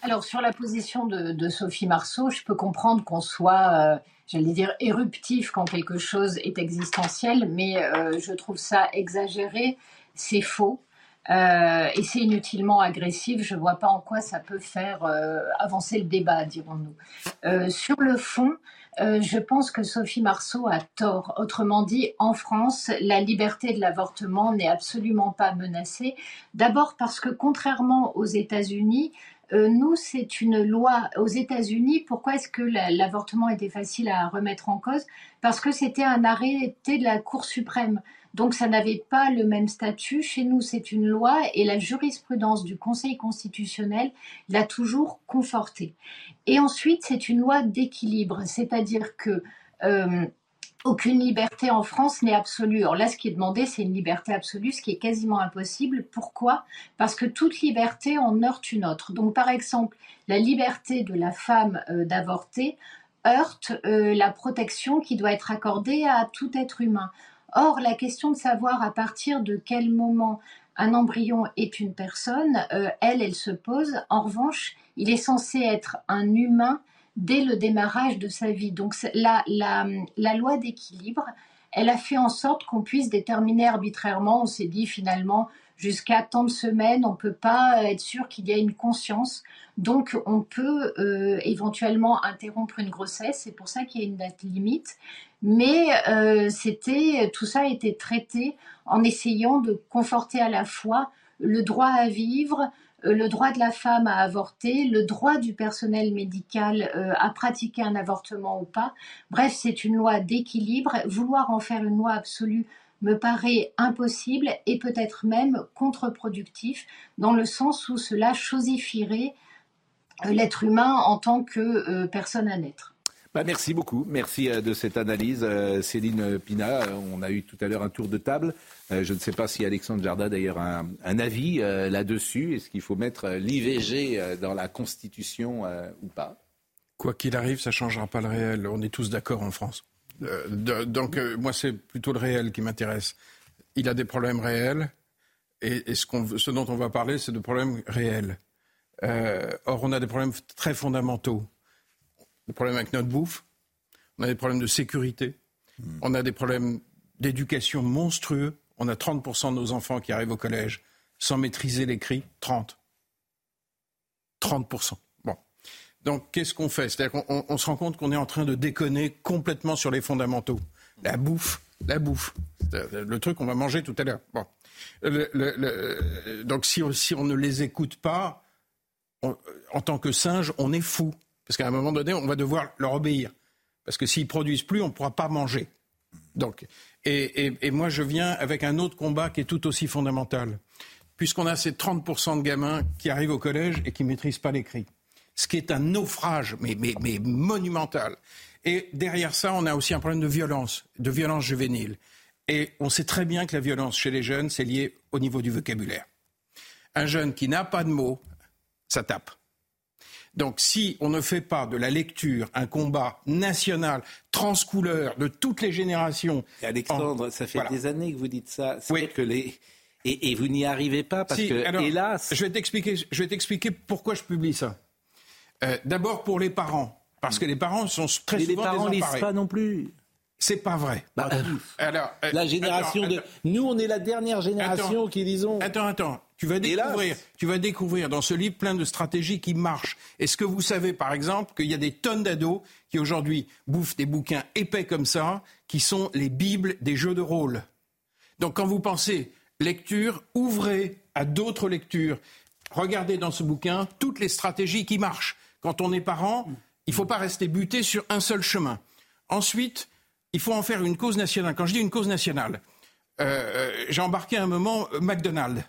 Speaker 27: Alors, sur la position de, Sophie Marceau, je peux comprendre qu'on soit, euh, j'allais dire, éruptif quand quelque chose est existentiel, mais euh, je trouve ça exagéré, c'est faux. Euh, et c'est inutilement agressif. Je ne vois pas en quoi ça peut faire avancer le débat, dirons-nous. sur le fond, je pense que Sophie Marceau a tort. Autrement dit, en France, la liberté de l'avortement n'est absolument pas menacée. D'abord parce que contrairement aux États-Unis, euh, nous, c'est une loi aux États-Unis. Pourquoi est-ce que l'avortement était facile à remettre en cause? Parce que c'était un arrêté de la Cour suprême. Donc ça n'avait pas le même statut. Chez nous, c'est une loi et la jurisprudence du Conseil constitutionnel l'a toujours confortée. Et ensuite, c'est une loi d'équilibre, c'est-à-dire que euh, aucune liberté en France n'est absolue. Alors là, ce qui est demandé, c'est une liberté absolue, ce qui est quasiment impossible. Pourquoi? Parce que toute liberté en heurte une autre. Donc, par exemple, la liberté de la femme euh, d'avorter heurte euh, la protection qui doit être accordée à tout être humain. Or, la question de savoir à partir de quel moment un embryon est une personne, euh, elle, elle se pose. En revanche, il est censé être un humain dès le démarrage de sa vie. Donc la, loi d'équilibre, elle a fait en sorte qu'on puisse déterminer arbitrairement, on s'est dit finalement, jusqu'à tant de semaines, on ne peut pas être sûr qu'il y ait une conscience. Donc, on peut euh, éventuellement interrompre une grossesse. C'est pour ça qu'il y a une date limite. Mais euh, c'était tout ça a été traité en essayant de conforter à la fois le droit à vivre, le droit de la femme à avorter, le droit du personnel médical à pratiquer un avortement ou pas. Bref, c'est une loi d'équilibre. Vouloir en faire une loi absolue me paraît impossible et peut-être même contre-productif, dans le sens où cela chosifierait euh, l'être humain en tant que euh, personne à naître.
Speaker 2: Bah, merci beaucoup. Merci euh, de cette analyse, Céline Pina. On a eu tout à l'heure un tour de table. Je ne sais pas si Alexandre Jardin, d'ailleurs, a un, avis là-dessus. Est-ce qu'il faut mettre l'IVG dans la Constitution ou pas?
Speaker 26: Quoi qu'il arrive, ça ne changera pas le réel. On est tous d'accord en France. Euh, donc, euh, moi, c'est plutôt le réel qui m'intéresse. Il a des problèmes réels, et, ce, dont on va parler, c'est de problèmes réels. Euh, or, on a des problèmes très fondamentaux. Des problèmes avec notre bouffe, on a des problèmes de sécurité, hmm. on a des problèmes d'éducation monstrueux. On a 30% de nos enfants qui arrivent au collège sans maîtriser l'écrit. 30. 30%. Donc, qu'est-ce qu'on fait? C'est-à-dire qu'on on se rend compte qu'on est en train de déconner complètement sur les fondamentaux. La bouffe, la bouffe. Le truc qu'on va manger tout à l'heure. Bon. donc, si, si, on ne les écoute pas, en tant que singe, on est fou. Parce qu'à un moment donné, on va devoir leur obéir. Parce que s'ils produisent plus, on ne pourra pas manger. Donc, et, moi, je viens avec un autre combat qui est tout aussi fondamental. Puisqu'on a ces 30% de gamins qui arrivent au collège et qui ne maîtrisent pas l'écrit ce qui est un naufrage, mais, mais, mais monumental. Et derrière ça, on a aussi un problème de violence, de violence juvénile. Et on sait très bien que la violence chez les jeunes, c'est lié au niveau du vocabulaire. Un jeune qui n'a pas de mots, ça tape. Donc si on ne fait pas de la lecture un combat national, transcouleur, de toutes les générations...
Speaker 2: Alexandre, ça fait des années que vous dites ça. Oui. Que les... et, vous n'y arrivez pas parce que, hélas...
Speaker 26: Je vais t'expliquer pourquoi je publie ça. Euh, d'abord pour les parents, parce que les parents sont très
Speaker 2: Mais
Speaker 26: souvent
Speaker 2: les parents
Speaker 26: ne
Speaker 2: lisent pas non plus.
Speaker 26: C'est pas vrai.
Speaker 2: Bah, euh, Alors, euh, la génération de. Nous, on est la dernière génération qui lisons.
Speaker 26: Attends, attends. Tu vas découvrir. Tu vas découvrir dans ce livre plein de stratégies qui marchent. Est-ce que vous savez, par exemple, qu'il y a des tonnes d'ados qui aujourd'hui bouffent des bouquins épais comme ça, qui sont les bibles des jeux de rôle? Donc, quand vous pensez lecture, ouvrez à d'autres lectures. Regardez dans ce bouquin toutes les stratégies qui marchent. Quand on est parent, il ne faut pas rester buté sur un seul chemin. Ensuite, il faut en faire une cause nationale. Quand je dis une cause nationale, euh, euh, j'ai embarqué un moment euh, McDonald's.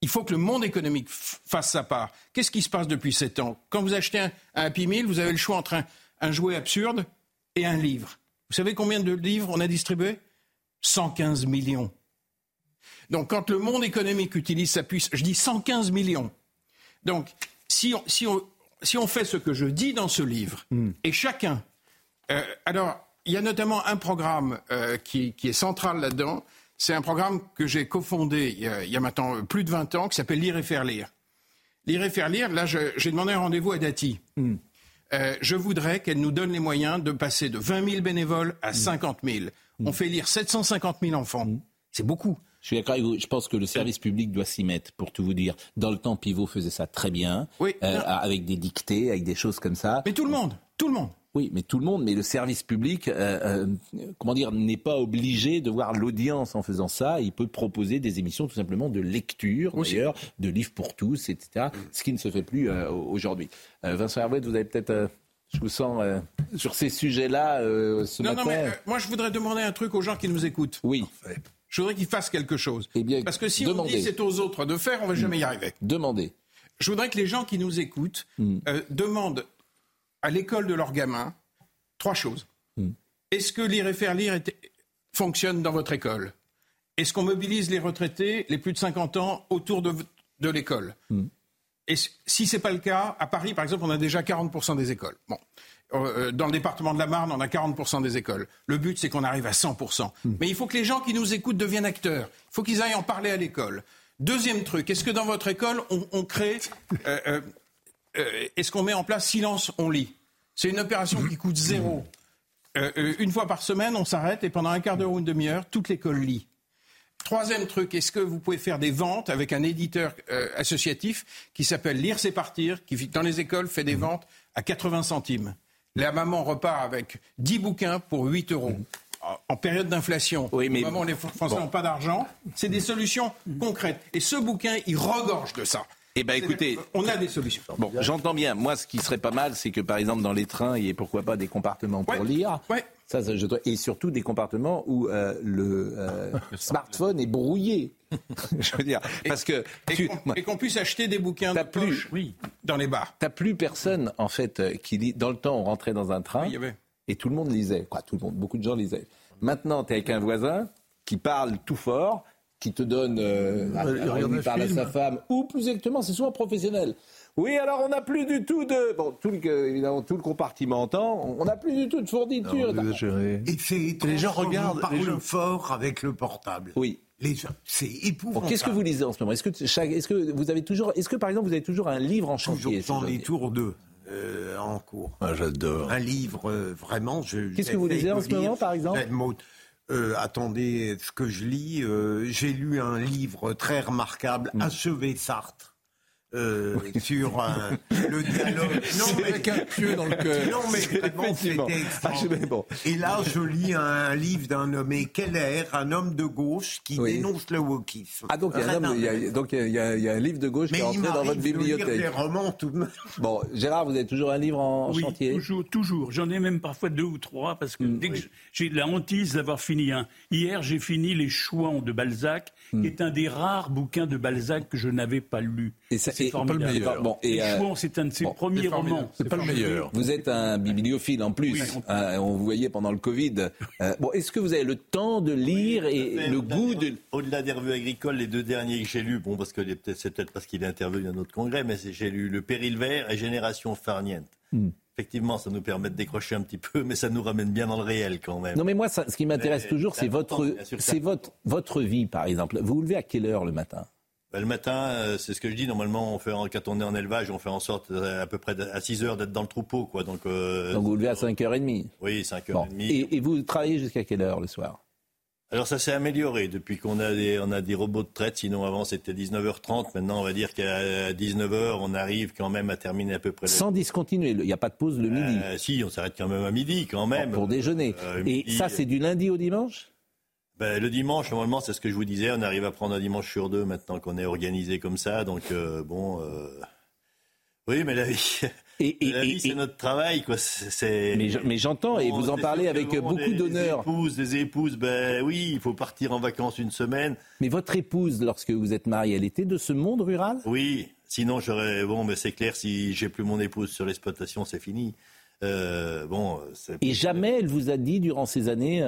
Speaker 26: Il faut que le monde économique fasse sa part. Qu'est-ce qui se passe depuis sept ans? Quand vous achetez un, Happy Meal, vous avez le choix entre un, jouet absurde et un livre. Vous savez combien de livres on a distribué 115 millions. Donc quand le monde économique utilise sa puissance, je dis 115 millions. Donc si on, si on, si on fait ce que je dis dans ce livre, hmm. et chacun. Euh, alors, il y a notamment un programme euh, qui, est central là-dedans. C'est un programme que j'ai cofondé il y, a, il y, a, maintenant plus de 20 ans, qui s'appelle Lire et faire lire. Lire et faire lire, là, j'ai demandé un rendez-vous à Dati. Hmm. Euh, je voudrais qu'elle nous donne les moyens de passer de 20 000 bénévoles à 50 hmm. 000. On fait lire 750 000 enfants. C'est beaucoup.
Speaker 2: Je suis d'accord avec vous. Je pense que le service public doit s'y mettre, pour tout vous dire. Dans le temps, Pivot faisait ça très bien, oui, euh, avec des dictées, avec des choses comme ça.
Speaker 26: Mais tout le monde, tout le monde.
Speaker 2: Oui, mais tout le monde, mais le service public, euh, euh, comment dire, n'est pas obligé de voir l'audience en faisant ça. Il peut proposer des émissions tout simplement de lecture, d'ailleurs, de livres pour tous, etc. Ce qui ne se fait plus aujourd'hui. Vincent Herouet, vous avez peut-être je vous sens sur ces sujets-là ce non, matin. Non, mais
Speaker 26: moi, je voudrais demander un truc aux gens qui nous écoutent.
Speaker 2: Oui.
Speaker 26: Je voudrais qu'ils fassent quelque chose. Eh Parce que si on dit c'est aux autres de faire, on ne va jamais y arriver.
Speaker 2: Demandez.
Speaker 26: Je voudrais que les gens qui nous écoutent hmm. euh, demandent à l'école de leurs gamins trois choses. Hmm. Est-ce que lire et faire lire fonctionne dans votre école? Est-ce qu'on mobilise les retraités, les plus de 50 ans, autour de, de l'école? Hmm. Et si ce n'est pas le cas, à Paris, par exemple, on a déjà 40% des écoles. Bon. Euh, dans le département de la Marne, on a 40% des écoles. Le but, c'est qu'on arrive à 100%. Hmm. Mais il faut que les gens qui nous écoutent deviennent acteurs. Il faut qu'ils aillent en parler à l'école. Deuxième truc, est-ce que dans votre école, on, crée... Euh, euh, est-ce qu'on met en place silence, on lit? C'est une opération qui coûte zéro. une fois par semaine, on s'arrête et pendant un quart d'heure ou une demi-heure, toute l'école lit. Troisième truc, est-ce que vous pouvez faire des ventes avec un éditeur euh, associatif qui s'appelle Lire c'est partir, qui dans les écoles fait des mmh. ventes à 80 centimes La maman repart avec 10 bouquins pour 8 euros. Mmh. En période d'inflation, oui, mais... les Français n'ont pas d'argent. C'est des solutions concrètes. Et ce bouquin, il regorge de ça.
Speaker 2: Eh bien, écoutez,
Speaker 26: on a des solutions.
Speaker 2: Bon, j'entends bien. Moi, ce qui serait pas mal, c'est que, par exemple, dans les trains, il y ait pourquoi pas des compartiments pour lire.
Speaker 26: Ouais.
Speaker 2: Ça, ça je Et surtout des compartiments où euh, le euh, smartphone est brouillé. je veux dire, parce que
Speaker 26: et qu'on puisse acheter des bouquins de plus, oui. dans les bars.
Speaker 2: T'as plus personne en fait euh, qui lit. Dans le temps, on rentrait dans un train et tout le monde lisait. Quoi, tout le monde, beaucoup de gens lisaient. Maintenant, tu es avec un voisin qui parle tout fort qui te donne, euh, il parle à sa femme, ou plus exactement, c'est souvent professionnel. Oui, alors on n'a plus du tout de, bon, tout le, évidemment, tout le compartimentant, on n'a plus du tout de fourniture.
Speaker 10: Et c'est les gens regardent, parlent fort avec le portable.
Speaker 2: Oui.
Speaker 10: C'est épouvantable.
Speaker 2: Qu'est-ce que vous lisez en ce moment? Est-ce que, est que vous avez toujours, est-ce que par exemple vous avez toujours un livre en chantier
Speaker 10: Toujours dans les tours 2. Euh, en cours.
Speaker 2: Ah, J'adore.
Speaker 10: Un livre, euh, vraiment.
Speaker 2: Qu'est-ce que vous lisez en ce moment, par exemple?
Speaker 10: Euh, attendez, ce que je lis, euh, j'ai lu un livre très remarquable, mm. Achever Sartre. Euh, sur le dialogue.
Speaker 26: Non, mais avec un pieu dans le cœur.
Speaker 10: Non, mais vraiment, c'était bon. Et là, je lis un livre d'un nommé Keller, un homme de gauche qui dénonce le wokisme.
Speaker 2: Ah, donc il y a un, livre de gauche qui est entré dans votre bibliothèque.
Speaker 10: Lire des romans tout de même.
Speaker 2: Bon, Gérard, vous avez toujours un livre en
Speaker 7: oui,
Speaker 2: chantier
Speaker 7: toujours, toujours. J'en ai même parfois deux ou trois parce que mm. dès que j'ai la hantise d'avoir fini un. Hier, j'ai fini Les Chouans de Balzac, qui mm. est un des rares bouquins de Balzac que je n'avais pas lu.
Speaker 2: Et ça, c'est pas le meilleur.
Speaker 7: Bon, et, euh, c'est un de ses premiers romans.
Speaker 9: C'est pas le meilleur.
Speaker 2: Vous êtes un bibliophile en plus. Euh, on vous voyait pendant le Covid. Euh, bon, est-ce que vous avez le temps de lire et le goût de.
Speaker 11: Au-delà des revues agricoles, les deux derniers que j'ai lus, bon, parce que c'est peut-être parce qu'il est intervenu à notre congrès, mais j'ai lu Le Péril vert et Génération farniente. Hmm. Effectivement, ça nous permet de décrocher un petit peu, mais ça nous ramène bien dans le réel quand même.
Speaker 2: Non, mais moi, ce qui m'intéresse toujours, c'est votre, c'est votre, votre vie, par exemple. Vous vous levez à quelle heure le matin?
Speaker 11: Ben, le matin, euh, c'est ce que je dis. Normalement, on fait, quand on est en élevage, on fait en sorte euh, à peu près à 6 heures d'être dans le troupeau. Quoi. Donc,
Speaker 2: euh, Donc vous levez à 5h30
Speaker 11: Oui, 5h30.
Speaker 2: Et, et, vous travaillez jusqu'à quelle heure le soir?
Speaker 11: Alors ça s'est amélioré depuis qu'on a des, on a des robots de traite. Sinon avant c'était 19h30. Maintenant on va dire qu'à 19h on arrive quand même à terminer à peu près.
Speaker 2: Sans discontinuer, il n'y a pas de pause le midi.
Speaker 11: si, on s'arrête quand même à midi quand même.
Speaker 2: pour déjeuner. Et ça c'est du lundi au dimanche?
Speaker 11: Ben, le dimanche, normalement, c'est ce que je vous disais, on arrive à prendre un dimanche sur deux maintenant qu'on est organisé comme ça. Donc, euh, bon. Euh, oui, mais la vie. Et, la vie, c'est notre travail, quoi. C'est.
Speaker 2: Mais, j'entends, et vous en parlez avec beaucoup d'honneur.
Speaker 11: Des épouses, des épouses, ben oui, il faut partir en vacances une semaine.
Speaker 2: Mais votre épouse, lorsque vous êtes marié, elle était de ce monde rural?
Speaker 11: Oui, sinon j'aurais. Bon, mais c'est clair, si j'ai plus mon épouse sur l'exploitation, c'est fini. Euh, bon,
Speaker 2: et jamais elle vous a dit durant ces années.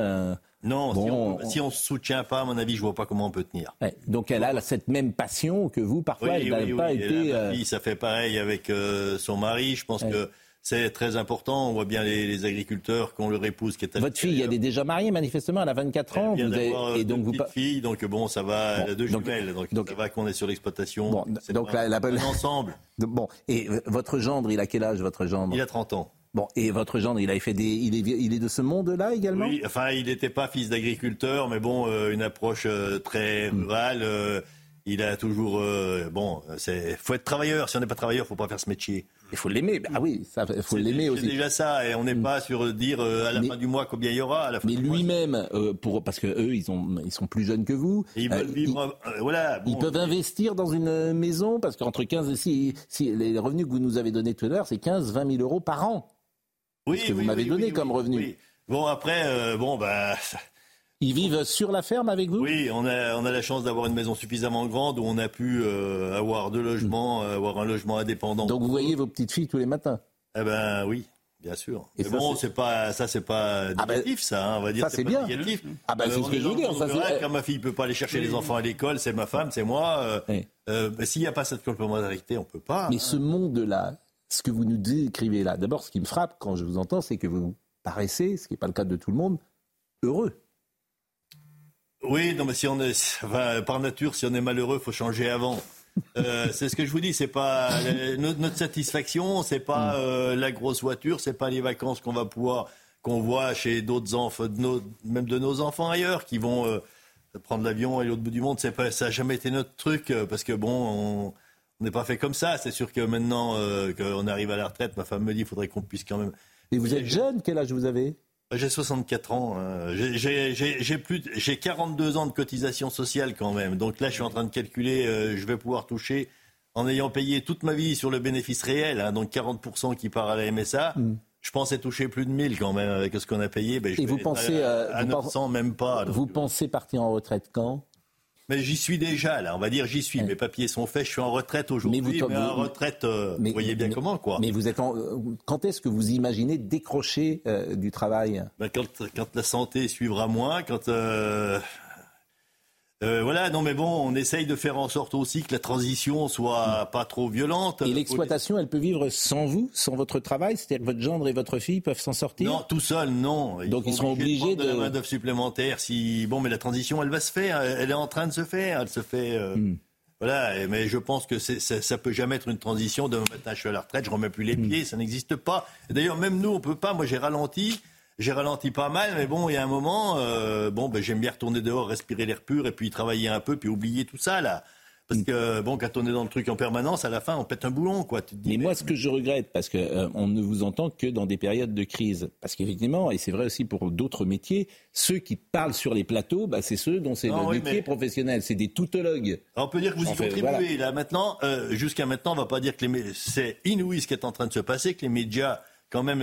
Speaker 2: Euh,
Speaker 11: non, si on ne se soutient pas, à mon avis, je vois pas comment on peut tenir.
Speaker 2: donc elle a cette même passion que vous, parfois, elle n'a pas été.
Speaker 11: Euh, ça fait pareil avec son mari. Je pense que c'est très important. On voit bien les, agriculteurs qui ont leur épouse qui est
Speaker 2: Votre fille, elle est déjà mariée, manifestement, elle a 24 ans.
Speaker 11: Vous avez... Et donc vous fille, donc bon, ça va, bon, deux jumelles, donc, ça va qu'on est sur l'exploitation. Bon,
Speaker 2: donc la, la...
Speaker 11: ensemble.
Speaker 2: bon, et votre gendre, il a quel âge, votre gendre?
Speaker 11: Il a 30 ans.
Speaker 2: Bon, et votre gendre, il avait fait des, il est, il est de ce monde-là également?
Speaker 11: Oui, enfin, il n'était pas fils d'agriculteur, mais bon, euh, une approche euh, très hmm. rurale. Euh, il a toujours, bon, c'est, faut être travailleur. Si on n'est pas travailleur, faut pas faire ce métier.
Speaker 2: Il faut l'aimer. Ah oui, ça, faut l'aimer aussi.
Speaker 11: C'est déjà ça, et on n'est hmm. pas sur dire à la fin du mois combien il y aura. À la fin
Speaker 2: mais lui-même, pour parce que eux, ils ont, ils sont plus jeunes que vous.
Speaker 11: ils veulent vivre, voilà.
Speaker 2: ils peuvent investir dans une maison parce qu'entre 15 et si, si les revenus que vous nous avez donnés tout à l'heure, c'est 15, 20 000 euros par an. Oui, ce que vous m'avez donné comme revenu.
Speaker 11: Bon, après, euh, bon, bah.
Speaker 2: Ils vivent sur la ferme avec vous?
Speaker 11: Oui, on a, on a la chance d'avoir une maison suffisamment grande où on a pu euh, avoir deux logements, euh, avoir un logement indépendant.
Speaker 2: Donc vous voyez vos petites filles tous les matins?
Speaker 11: Eh ben oui. Bien sûr. Et bon, c'est pas ça, c'est pas ah ben, négatif, ça. Hein, on va dire.
Speaker 2: Ça c'est bien.
Speaker 11: Négatif.
Speaker 2: Ah ben c'est ce que je veux dire. Ça,
Speaker 11: quand ma fille peut pas aller chercher les enfants à l'école, c'est ma femme, c'est moi. Euh, S'il n'y a pas cette complémentarité, on peut pas.
Speaker 2: Mais ce monde-là, ce que vous nous décrivez là, d'abord, ce qui me frappe quand je vous entends, c'est que vous paraissez, ce qui n'est pas le cas de tout le monde, heureux.
Speaker 11: Oui, non, mais si on est, par nature, si on est malheureux, il faut changer avant. Euh, c'est ce que je vous dis, c'est pas notre, satisfaction, c'est pas mm. euh, la grosse voiture, c'est pas les vacances qu'on va pouvoir qu'on voit chez d'autres enfants, même de nos enfants ailleurs, qui vont euh, prendre l'avion et l'autre bout du monde, c'est pas, ça n'a jamais été notre truc, euh, parce que bon, on n'est pas fait comme ça. C'est sûr que maintenant euh, qu'on arrive à la retraite, ma femme me dit qu'il faudrait qu'on puisse quand même.
Speaker 2: Et vous êtes jeune Quel âge vous avez?
Speaker 11: J'ai 64 ans. Hein. J'ai plus, j'ai 42 ans de cotisation sociale quand même. Donc là, je suis en train de calculer. Euh, je vais pouvoir toucher, en ayant payé toute ma vie sur le bénéfice réel, hein, donc 40% qui part à la MSA. Hmm. Je pensais toucher plus de 1000 quand même avec ce qu'on a payé.
Speaker 2: Ben, je Et vous pensez
Speaker 11: à, à 900 même pas.
Speaker 2: Vous pensez partir en retraite quand?
Speaker 11: Mais j'y suis déjà, là. On va dire j'y suis. Mes papiers sont faits. Je suis en retraite aujourd'hui. Mais, vous, en retraite, euh, vous voyez bien comment, quoi.
Speaker 2: Mais vous êtes euh, quand est-ce que vous imaginez décrocher euh, du travail?
Speaker 11: Ben, quand, quand, la santé suivra moins, quand euh, voilà, non mais bon, on essaye de faire en sorte aussi que la transition soit pas trop violente.
Speaker 2: Et l'exploitation, elle peut vivre sans vous, sans votre travail C'est-à-dire que votre gendre et votre fille peuvent s'en sortir?
Speaker 11: Non, tout seul, non.
Speaker 2: Donc ils seront obligés de... de...
Speaker 11: la main d'œuvre supplémentaire. Si bon, mais la transition, elle va se faire. Elle est en train de se faire. Elle se fait. Euh, hmm. Voilà, mais je pense que ça, ça peut jamais être une transition de matin je suis à la retraite, je remets plus les hmm. pieds, ça n'existe pas. D'ailleurs, même nous, on peut pas. Moi, j'ai ralenti j'ai ralenti pas mal, mais bon, il y a un moment, euh, bon, ben, j'aime bien retourner dehors, respirer l'air pur, et puis travailler un peu, puis oublier tout ça, là. Parce que, bon, quand on est dans le truc en permanence, à la fin, on pète un boulon, quoi.
Speaker 2: mais moi, ce que je regrette, parce qu'on euh, on ne vous entend que dans des périodes de crise. Parce qu'effectivement, et c'est vrai aussi pour d'autres métiers, ceux qui parlent sur les plateaux, bah, c'est ceux dont c'est le métier professionnel. C'est des toutologues.
Speaker 11: On peut dire que vous y contribuez. Là, maintenant, euh, jusqu'à maintenant, on va pas dire que les... c'est inouï ce qui est en train de se passer, que les médias, quand même,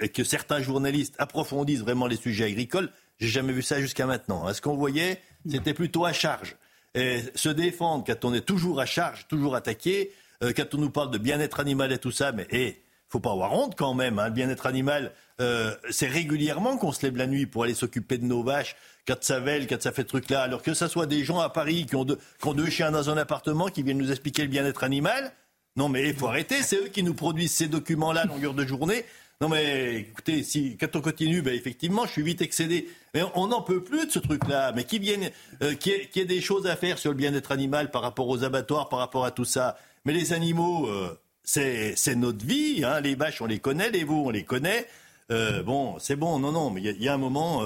Speaker 11: et que certains journalistes approfondissent vraiment les sujets agricoles, j'ai jamais vu ça jusqu'à maintenant. Ce qu'on voyait, c'était plutôt à charge. Et se défendre quand on est toujours à charge, toujours attaqué, euh, quand on nous parle de bien-être animal et tout ça, mais hey, faut pas avoir honte quand même. Hein, le bien-être animal, euh, c'est régulièrement qu'on se lève la nuit pour aller s'occuper de nos vaches, quand ça vèle, quand ça fait truc là. Alors que ce soit des gens à Paris qui ont, qui ont deux chiens dans un appartement qui viennent nous expliquer le bien-être animal, non mais il faut arrêter, c'est eux qui nous produisent ces documents-là à longueur de journée. Non mais écoutez, si quand on continue, ben effectivement, je suis vite excédé. Mais on n'en peut plus de ce truc-là. Mais qui viennent, euh, qui ait, des choses à faire sur le bien-être animal par rapport aux abattoirs, par rapport à tout ça. Mais les animaux, euh, c'est notre vie. Hein. Les vaches, on les connaît, les veaux, on les connaît. Euh, bon, c'est bon, non, non, mais il y, y, a un moment,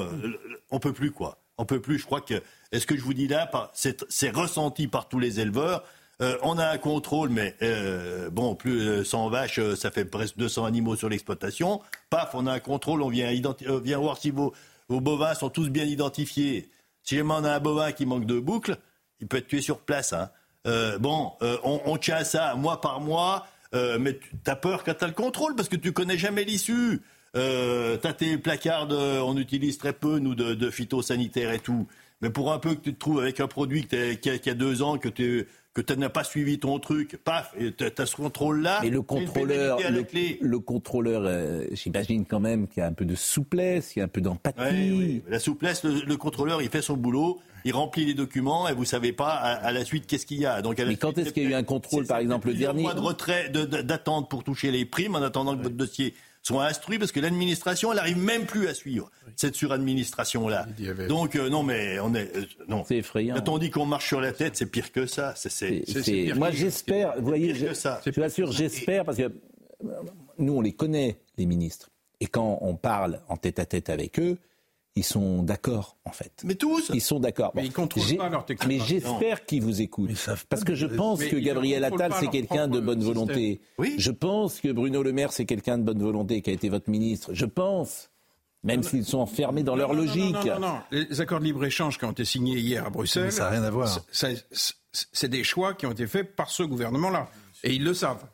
Speaker 11: on peut plus quoi. On peut plus. Je crois que, est-ce que je vous dis là, c'est ressenti par tous les éleveurs. Euh, on a un contrôle, mais euh, bon, plus 100 euh, vaches, ça fait presque 200 animaux sur l'exploitation. Paf, on a un contrôle, on vient, vient voir si vos, bovins sont tous bien identifiés. Si jamais on a un bovin qui manque de boucle, il peut être tué sur place. Hein. bon, on, tient ça mois par mois, mais tu as peur quand tu as le contrôle parce que tu connais jamais l'issue. T'as tes placards, on utilise très peu, nous, de, de phytosanitaire et tout. Mais pour un peu que tu te trouves avec un produit qui, a, qui a deux ans, que tu que tu n'as pas suivi ton truc, paf, tu as ce contrôle-là.
Speaker 2: Mais le contrôleur, le, contrôleur, euh, j'imagine quand même qu'il y a un peu de souplesse, il y a un peu d'empathie.
Speaker 11: La souplesse, le, contrôleur, il fait son boulot, il remplit les documents et vous savez pas à, la suite qu'est-ce qu'il y a.
Speaker 2: Donc, Mais quand est-ce qu'il y a eu un contrôle, par exemple, le dernier
Speaker 11: mois de retrait, d'attente pour toucher les primes en attendant que votre dossier sont instruits parce que l'administration, elle arrive même plus à suivre cette suradministration-là. Donc, euh, non, mais on est. Euh, non.
Speaker 2: C'est effrayant.
Speaker 11: Quand on dit qu'on marche sur la tête, c'est pire que ça. C'est,
Speaker 2: Moi, j'espère, vous voyez, je, je vous assure, j'espère, parce que euh, nous, on les connaît, les ministres. Et quand on parle en tête à tête avec eux, ils sont d'accord, en fait.
Speaker 11: Mais tous
Speaker 2: Ils sont d'accord.
Speaker 26: Mais ils contrôlent pas leur technique.
Speaker 2: Mais j'espère qu'ils vous écoutent. Parce que je pense que Gabriel Attal, c'est quelqu'un de bonne volonté. Oui. Je pense que Bruno Le Maire, c'est quelqu'un de bonne volonté, qui a été votre ministre. Je pense. Même s'ils sont enfermés dans leur logique.
Speaker 26: Non, non, non, Les accords de libre-échange qui ont été signés hier à Bruxelles.
Speaker 9: ça n'a rien à voir.
Speaker 26: C'est des choix qui ont été faits par ce gouvernement-là. Et ils le savent.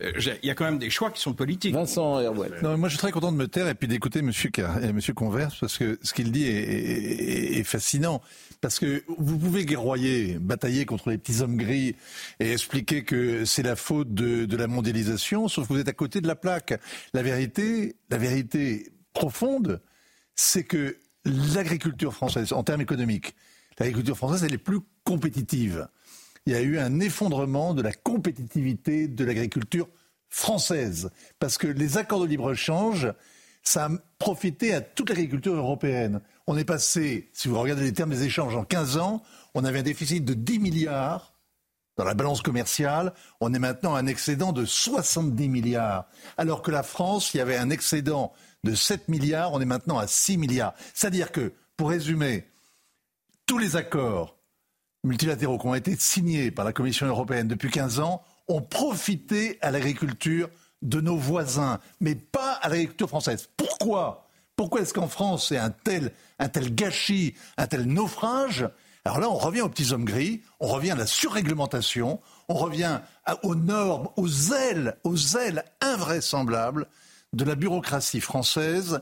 Speaker 26: Euh, il y a quand même des choix qui sont politiques.
Speaker 2: Vincent
Speaker 9: Non, moi, je suis très content de me taire et puis d'écouter Monsieur euh, Monsieur Converse parce que ce qu'il dit est, fascinant. Parce que vous pouvez guerroyer, batailler contre les petits hommes gris et expliquer que c'est la faute de, de la mondialisation, sauf que vous êtes à côté de la plaque. La vérité, la vérité profonde, c'est que l'agriculture française, en termes économiques, l'agriculture française, elle est plus compétitive il y a eu un effondrement de la compétitivité de l'agriculture française. Parce que les accords de libre-échange, ça a profité à toute l'agriculture européenne. On est passé, si vous regardez les termes des échanges, en 15 ans, on avait un déficit de 10 milliards dans la balance commerciale. On est maintenant à un excédent de 70 milliards. Alors que la France, il y avait un excédent de 7 milliards, on est maintenant à 6 milliards. C'est-à-dire que, pour résumer, tous les accords multilatéraux qui ont été signés par la Commission européenne depuis 15 ans ont profité à l'agriculture de nos voisins, mais pas à l'agriculture française. Pourquoi? Pourquoi est-ce qu'en France c'est un tel, un tel gâchis, un tel naufrage? Alors là, on revient aux petits hommes gris, on revient à la surréglementation, on revient aux normes, aux ailes, aux ailes invraisemblables de la bureaucratie française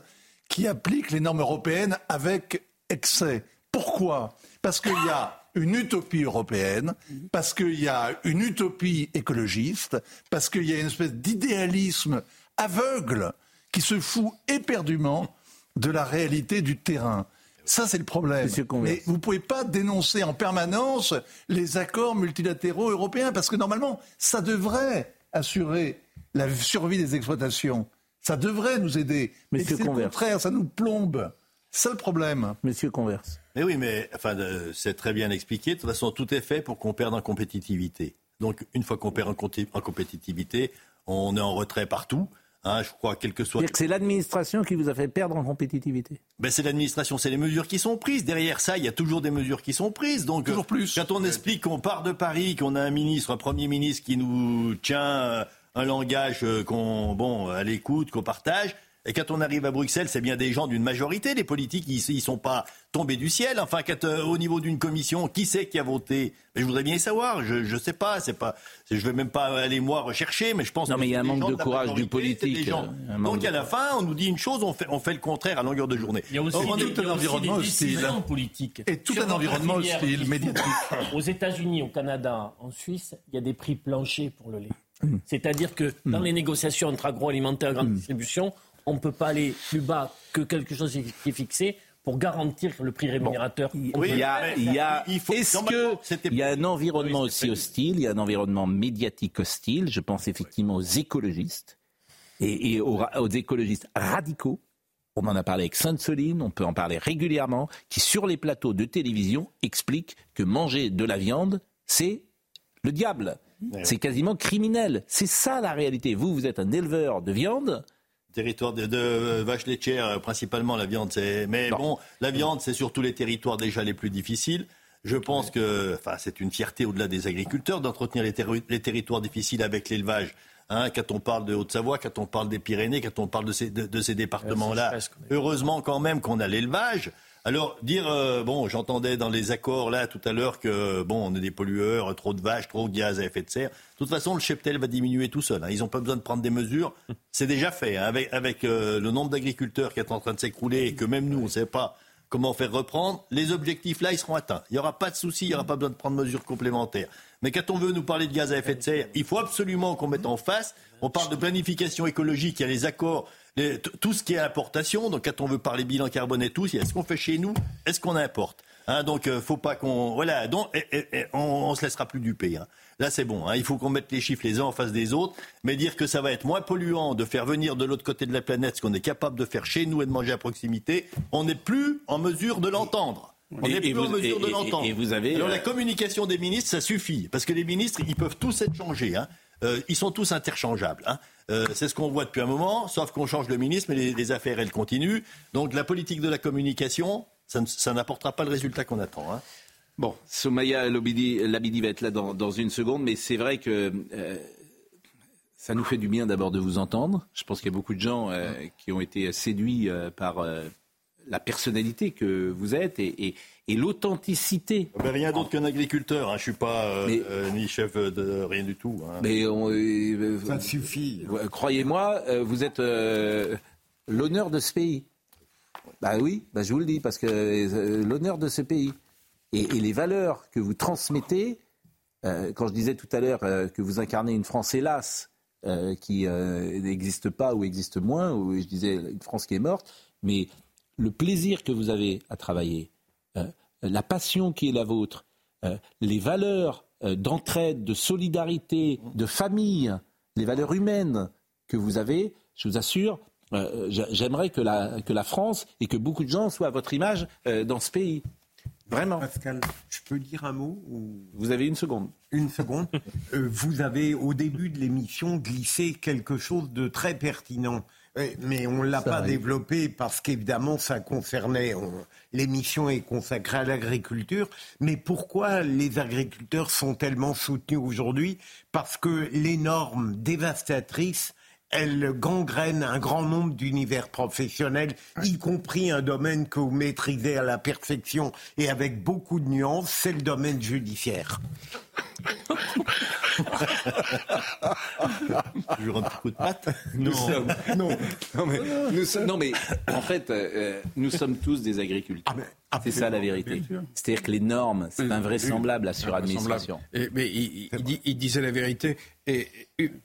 Speaker 9: qui applique les normes européennes avec excès. Pourquoi? Parce qu'il y a une utopie européenne, parce qu'il y a une utopie écologiste, parce qu'il y a une espèce d'idéalisme aveugle qui se fout éperdument de la réalité du terrain. Ça, c'est le problème. Mais vous ne pouvez pas dénoncer en permanence les accords multilatéraux européens, parce que normalement, ça devrait assurer la survie des exploitations. Ça devrait nous aider. Mais c'est le contraire, ça nous plombe. C'est le problème.
Speaker 11: Monsieur Converse. Mais oui, mais enfin, c'est très bien expliqué. De toute façon, tout est fait pour qu'on perde en compétitivité. Donc, une fois qu'on perd en compétitivité, on est en retrait partout. Hein, je crois, quel que soit.
Speaker 2: C'est l'administration qui vous a fait perdre en compétitivité.
Speaker 11: Ben, c'est l'administration, c'est les mesures qui sont prises. Derrière ça, il y a toujours des mesures qui sont prises. Donc,
Speaker 9: toujours plus.
Speaker 11: Quand on explique qu'on part de Paris, qu'on a un ministre, un premier ministre qui nous tient euh, un langage euh, qu'on, bon, à l'écoute, qu'on partage, et quand on arrive à Bruxelles, c'est bien des gens d'une majorité. Les politiques, ils ne sont pas tombés du ciel. Enfin, quand, euh, au niveau d'une commission, qui c'est qui a voté? Mais Je voudrais bien y savoir. Je ne sais pas. C'est pas. Je ne vais même pas aller moi rechercher, mais je pense.
Speaker 2: Non, mais il y a un manque de, courage du politique.
Speaker 11: Euh, Donc à la fin, on nous dit une chose, on fait, on fait le contraire à longueur de journée.
Speaker 6: Il y a aussi, tout un environnement hostile. politique.
Speaker 9: Et tout un environnement hostile, médiatique.
Speaker 6: Aux États-Unis, au Canada, en Suisse, il y a des prix planchers pour le lait. C'est-à-dire que dans les négociations entre agroalimentaire et grande hmm. distribution, on ne peut pas aller plus bas que quelque chose qui est fixé pour garantir le prix rémunérateur.
Speaker 2: il y a, il y a est-ce que il y a un environnement aussi hostile, il y a un environnement médiatique hostile. Je pense effectivement aux écologistes et, aux, écologistes radicaux. On en a parlé avec Sainte-Soline, on peut en parler régulièrement, qui sur les plateaux de télévision expliquent que manger de la viande, c'est le diable. C'est quasiment criminel. C'est ça la réalité. Vous, vous êtes un éleveur de viande
Speaker 11: territoire de, de vaches laitières, euh, principalement la viande. C'est... Mais bon, la viande, c'est surtout les territoires déjà les plus difficiles. Je pense que enfin, c'est une fierté au-delà des agriculteurs d'entretenir les, les territoires difficiles avec l'élevage. Hein, quand on parle de Haute-Savoie, quand on parle des Pyrénées, quand on parle de ces, de, ces départements-là, heureusement quand même qu'on a l'élevage. Alors dire euh, bon, j'entendais dans les accords là tout à l'heure que bon, on est des pollueurs, trop de vaches, trop de gaz à effet de serre. De toute façon, le cheptel va diminuer tout seul. Hein. Ils n'ont pas besoin de prendre des mesures. C'est déjà fait hein. avec, avec euh, le nombre d'agriculteurs qui est en train de s'écrouler et que même nous on ne sait pas comment faire reprendre. Les objectifs là, ils seront atteints. Il n'y aura pas de souci, il n'y aura pas besoin de prendre mesures complémentaires. Mais quand on veut nous parler de gaz à effet de serre, il faut absolument qu'on mette en face. On parle de planification écologique, il y a les accords tout ce qui est importation, donc quand on veut parler bilan carbone et tout, est-ce qu'on fait chez nous Est-ce qu'on importe hein, Donc, euh, faut pas qu'on. Voilà, donc, on, ne se laissera plus duper. Hein. Là, c'est bon. Hein, il faut qu'on mette les chiffres les uns en face des autres, mais dire que ça va être moins polluant de faire venir de l'autre côté de la planète ce qu'on est capable de faire chez nous et de manger à proximité, on n'est plus en mesure de l'entendre. On n'est plus en mesure de l'entendre. Et, vous avez Alors la euh, communication des ministres, ça suffit, parce que les ministres, ils peuvent tous être changés. Hein. Euh, ils sont tous interchangeables. Hein. Euh, c'est ce qu'on voit depuis un moment, sauf qu'on change de ministre, mais les, affaires, elles continuent. Donc la politique de la communication, ça, n'apportera pas le résultat qu'on attend. Hein.
Speaker 2: Bon, Somaya Labidi va être là dans, une seconde, mais c'est vrai que euh, ça nous fait du bien d'abord de vous entendre. Je pense qu'il y a beaucoup de gens qui ont été séduits par la personnalité que vous êtes et, l'authenticité.
Speaker 11: Mais rien d'autre qu'un agriculteur. Hein. Je ne suis pas euh, euh, ni chef de rien du tout. Hein.
Speaker 2: Mais
Speaker 10: euh, ça suffit.
Speaker 2: Croyez-moi, vous êtes l'honneur de ce pays. Bah oui, bah je vous le dis parce que l'honneur de ce pays et, les valeurs que vous transmettez. quand je disais tout à l'heure que vous incarnez une France hélas qui n'existe pas ou existe moins, ou je disais une France qui est morte, mais le plaisir que vous avez à travailler, euh, la passion qui est la vôtre, euh, les valeurs euh, d'entraide, de solidarité, de famille, les valeurs humaines que vous avez, je vous assure, j'aimerais que la, que la France et que beaucoup de gens soient à votre image dans ce pays. Vraiment.
Speaker 10: Pascal, je peux dire un mot
Speaker 2: Vous avez une seconde.
Speaker 10: Une seconde. vous avez, au début de l'émission, glissé quelque chose de très pertinent. Mais on ne l'a pas développé parce qu'évidemment, ça concernait. L'émission est consacrée à l'agriculture. Mais pourquoi les agriculteurs sont tellement soutenus aujourd'hui? Parce que les normes dévastatrices elle gangrène un grand nombre d'univers professionnels, y compris un domaine que vous maîtrisez à la perfection et avec beaucoup de nuances, c'est le domaine judiciaire.
Speaker 2: Je rends un coup de patte Sommes... non. Non, mais, nous sommes... non, mais en fait, euh, nous sommes tous des agriculteurs. Ah, c'est ça la vérité. C'est-à-dire que les normes, c'est invraisemblable la suradministration.
Speaker 26: mais il, il, disait la vérité. Et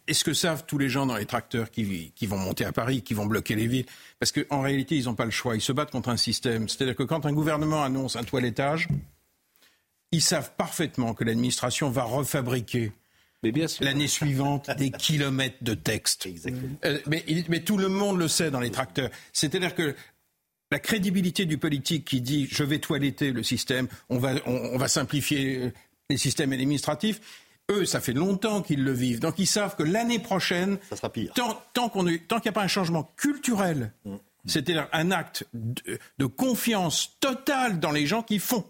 Speaker 26: est-ce que savent tous les gens dans les tracteurs qui, qui vont monter à Paris, qui vont bloquer les villes? Parce qu'en réalité, ils n'ont pas le choix. Ils se battent contre un système. C'est-à-dire que quand un gouvernement annonce un toilettage, ils savent parfaitement que l'administration va refabriquer l'année suivante des kilomètres de texte. Euh, mais, mais, tout le monde le sait dans les tracteurs. C'est-à-dire que la crédibilité du politique qui dit je vais toiletter le système, on va, on, va simplifier euh, les systèmes administratifs, eux, ça fait longtemps qu'ils le vivent. Donc ils savent que l'année prochaine,
Speaker 11: ça sera pire.
Speaker 26: Tant, tant qu'il n'y a pas un changement culturel, mm. c'est-à-dire un acte de, confiance totale dans les gens qui font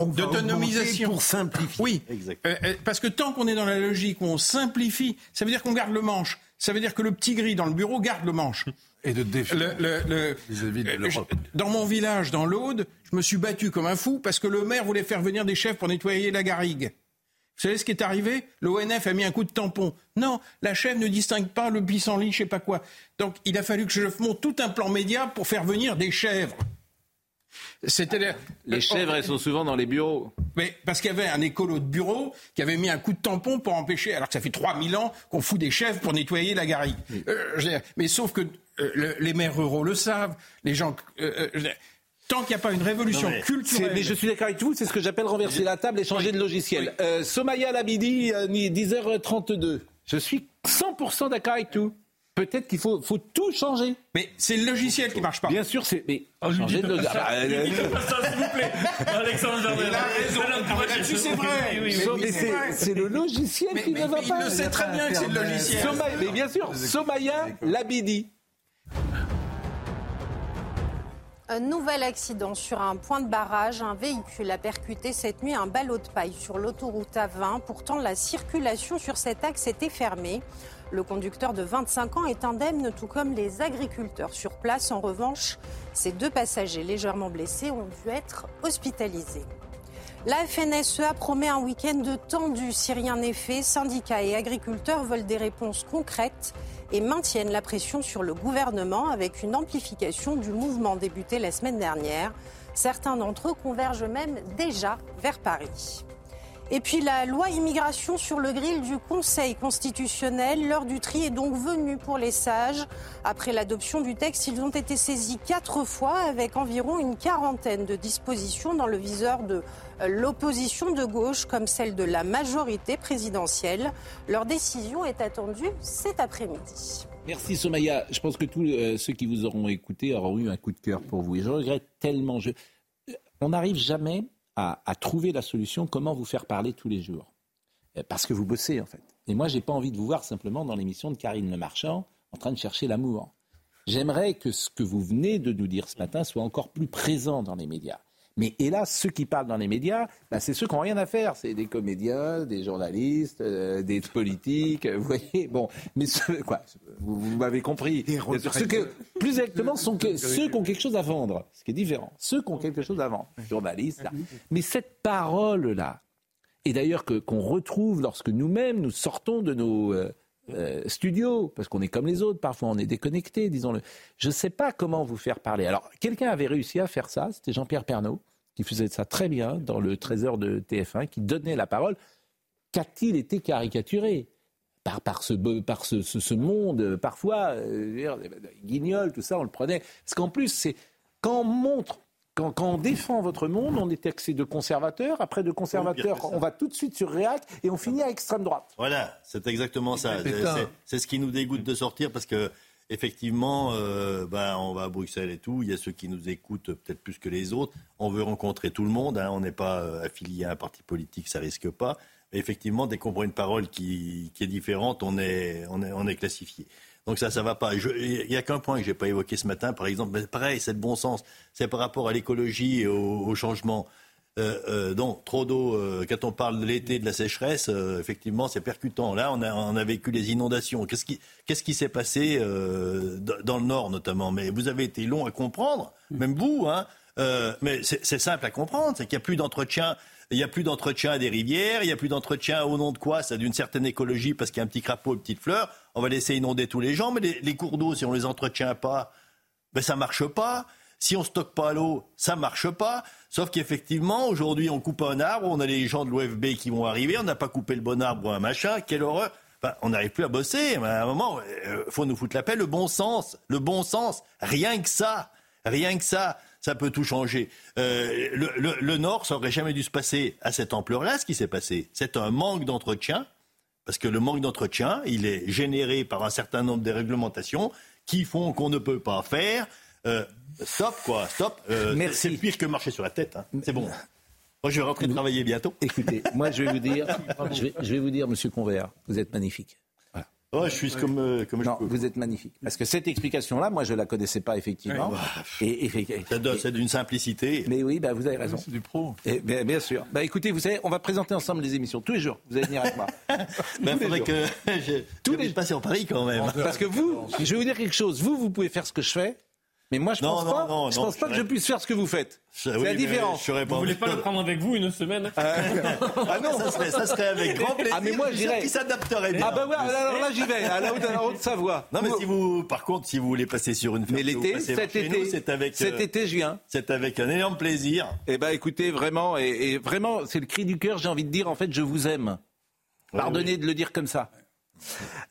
Speaker 26: d'autonomisation.
Speaker 10: Pour simplifier.
Speaker 26: Oui, euh, euh, parce que tant qu'on est dans la logique où on simplifie, ça veut dire qu'on garde le manche. Ça veut dire que le petit gris dans le bureau garde le manche.
Speaker 9: Et de défier
Speaker 26: euh, Dans mon village, dans l'Aude, je me suis battu comme un fou parce que le maire voulait faire venir des chefs pour nettoyer la garrigue. Vous savez ce qui est arrivé? L'ONF a mis un coup de tampon. Non, la chef ne distingue pas le pissenlit, je sais pas quoi. Donc il a fallu que je monte tout un plan média pour faire venir des chèvres.
Speaker 2: C'était les... chèvres, elles sont souvent dans les bureaux.
Speaker 26: Mais parce qu'il y avait un écolo de bureau qui avait mis un coup de tampon pour empêcher, alors que ça fait 3000 ans qu'on fout des chèvres pour nettoyer la garrigue. Euh, mais sauf que euh, les maires ruraux le savent, les gens... Euh, tant qu'il n'y a pas une révolution culturelle.
Speaker 2: Mais je suis d'accord avec vous, c'est ce que j'appelle renverser la table et changer de logiciel. Somaya Labidi, 10h32. Je suis 100% d'accord avec tout peut-être qu'il faut, faut, tout changer.
Speaker 26: Mais c'est le logiciel qui marche pas.
Speaker 2: Bien sûr, c'est. Mais oh, changer de logiciel. Ah,
Speaker 6: s'il vous plaît. Alexandre
Speaker 26: Il a raison. c'est
Speaker 2: vrai. c'est le logiciel qui ne va pas.
Speaker 26: Il le sait très bien que c'est le logiciel.
Speaker 2: mais bien sûr, Somaya Labidi.
Speaker 19: Un nouvel accident sur un point de barrage. Un véhicule a percuté cette nuit un ballot de paille sur l'autoroute A20. Pourtant, la circulation sur cet axe était fermée. Le conducteur de 25 ans est indemne, tout comme les agriculteurs sur place. En revanche, ces deux passagers légèrement blessés ont dû être hospitalisés. La FNSEA promet un week-end tendu si rien n'est fait. Syndicats et agriculteurs veulent des réponses concrètes et maintiennent la pression sur le gouvernement avec une amplification du mouvement débuté la semaine dernière. Certains d'entre eux convergent même déjà vers Paris. Et puis la loi immigration sur le grill du Conseil constitutionnel. L'heure du tri est donc venue pour les sages. Après l'adoption du texte, ils ont été saisis quatre fois avec environ une quarantaine de dispositions dans le viseur de euh, l'opposition de gauche comme celle de la majorité présidentielle. Leur décision est attendue cet après-midi.
Speaker 2: Merci Somaya. Je pense que tous euh, ceux qui vous auront écouté auront eu un coup de cœur pour vous. Et je regrette tellement. Euh, on n'arrive jamais à, trouver la solution, comment vous faire parler tous les jours. Parce que vous bossez, en fait. Et moi, j'ai pas envie de vous voir simplement dans l'émission de Karine Le Marchand en train de chercher l'amour. J'aimerais que ce que vous venez de nous dire ce matin soit encore plus présent dans les médias. Mais hélas, ceux qui parlent dans les médias, ben, c'est ceux qui n'ont rien à faire. C'est des comédiens, des journalistes, euh, des politiques. Vous voyez, bon, mais quoi, vous, m'avez compris. Ceux que, plus exactement, sont ceux qui ont quelque chose à vendre, ce qui est différent. Ceux qui ont quelque chose à vendre, journalistes. Là. Mais cette parole-là, et d'ailleurs qu'on retrouve lorsque nous-mêmes nous sortons de nos euh, euh, studios, parce qu'on est comme les autres, parfois on est déconnecté, disons-le. Je ne sais pas comment vous faire parler. Alors, quelqu'un avait réussi à faire ça, c'était Jean-Pierre Pernaud, qui faisait ça très bien dans le Trésor de TF1, qui donnait la parole. Qu'a-t-il été caricaturé par, ce, par ce, monde, parfois, euh, guignol, tout ça, on le prenait. Parce qu'en plus, c'est quand on montre quand, on défend votre monde, on est taxé de conservateur. Après de conservateur, on va tout de suite sur Réac et on finit à extrême droite.
Speaker 11: Voilà, c'est exactement ça. C'est ce qui nous dégoûte de sortir parce que effectivement, euh, ben, on va à Bruxelles et tout. Il y a ceux qui nous écoutent peut-être plus que les autres. On veut rencontrer tout le monde. Hein. On n'est pas euh, affilié à un parti politique, ça risque pas. Mais effectivement, dès qu'on prend une parole qui, est différente, on est, on est, on est classifié. Donc ça, ça va pas. Il n'y a qu'un point que j'ai pas évoqué ce matin, par exemple. Mais pareil, c'est le bon sens. C'est par rapport à l'écologie et au, changement. Euh, euh, donc, trop d'eau, euh, quand on parle de l'été, de la sécheresse, euh, effectivement, c'est percutant. Là, on a, vécu les inondations. Qu'est-ce qui, qu'est-ce qui s'est passé dans le Nord, notamment? Mais vous avez été long à comprendre, même vous. Hein, mais c'est simple à comprendre, c'est qu'il n'y a plus d'entretien il n'y a plus d'entretien des rivières, il n'y a plus d'entretien au nom de quoi? Ça d'une certaine écologie parce qu'il y a un petit crapaud, une petite fleur. On va laisser inonder tous les gens, mais les, cours d'eau, si on les entretient pas, ben ça marche pas. Si on stocke pas l'eau, ça marche pas. Sauf qu'effectivement, aujourd'hui, on coupe un arbre, on a les gens de l'OFB qui vont arriver, on n'a pas coupé le bon arbre ou un machin, quelle horreur. on n'arrive plus à bosser. à un moment, il euh, faut nous foutre la paix. Le bon sens, le bon sens, rien que ça, rien que ça ça peut tout changer. Euh, le, Nord, ça aurait jamais dû se passer à cette ampleur-là, ce qui s'est passé. C'est un manque d'entretien, parce que le manque d'entretien, il est généré par un certain nombre de réglementations qui font qu'on ne peut pas faire. Euh, stop, quoi, stop. Euh, c'est pire que marcher sur la tête. Hein. C'est bon. Moi, je vais rentrer travailler bientôt.
Speaker 2: Écoutez, moi, je vais vous dire, je vais, je vais vous dire, Monsieur Convert, vous êtes magnifique.
Speaker 11: Oh, je suis comme, euh, comme
Speaker 2: non, Vous êtes magnifique. Parce que cette explication-là, moi, je ne la connaissais pas, effectivement.
Speaker 11: et, c'est d'une simplicité.
Speaker 2: Mais oui, bah, vous avez raison.
Speaker 11: C'est du pro.
Speaker 2: Et, bien, sûr. Bah, écoutez, vous savez, on va présenter ensemble les émissions tous les jours. Vous allez venir avec moi.
Speaker 11: Il bah, faudrait que je, tous les passer en Paris quand même.
Speaker 2: Parce que vous, je vais vous dire quelque chose. Vous, vous pouvez faire ce que je fais. Mais moi, je ne pense pas, je pense pas que je puisse faire ce que vous faites. C'est la différence.
Speaker 6: Vous ne voulez pas le prendre avec vous une semaine
Speaker 11: euh, Ah non, ça serait, ça serait avec grand plaisir.
Speaker 2: Ah mais moi, j'irais.
Speaker 11: Qui s'adapterait bien.
Speaker 2: Ah bah ouais, alors là, j'y vais, à la Haute-Savoie.
Speaker 11: Non mais si vous, par contre, si vous voulez passer sur une
Speaker 2: Mais l'été, cet été,
Speaker 11: c'est avec.
Speaker 2: Cet euh, été, je viens.
Speaker 11: C'est avec un énorme plaisir.
Speaker 2: Eh ben, écoutez, vraiment, et, vraiment, c'est le cri du cœur. J'ai envie de dire, en fait, je vous aime. Pardonnez de le dire comme ça.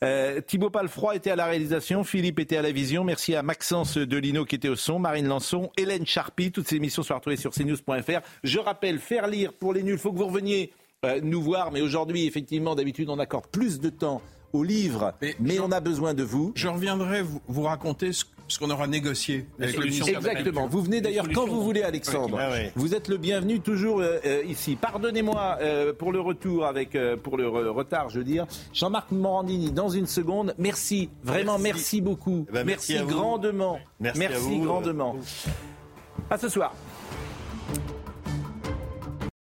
Speaker 2: Euh, Thibaut Palfroy était à la réalisation, Philippe était à la vision. Merci à Maxence Delino qui était au son, Marine Lançon, Hélène Charpie. Toutes ces émissions sont retrouvées sur cnews.fr. Je rappelle, faire lire pour les nuls, il faut que vous reveniez euh, nous voir. Mais aujourd'hui, effectivement, d'habitude, on accorde plus de temps aux livres, mais, on a besoin de vous.
Speaker 26: Je reviendrai vous, raconter ce ce qu'on aura négocié avec
Speaker 2: Exactement. Vous venez d'ailleurs quand vous voulez, Alexandre. Vous êtes le bienvenu toujours euh, euh, ici. Pardonnez-moi euh, pour le retour, avec pour le retard, je veux dire. Jean-Marc Morandini, dans une seconde. Merci, vraiment, merci, beaucoup.
Speaker 11: Eh ben,
Speaker 2: merci, grandement. Merci, grandement. À ce soir.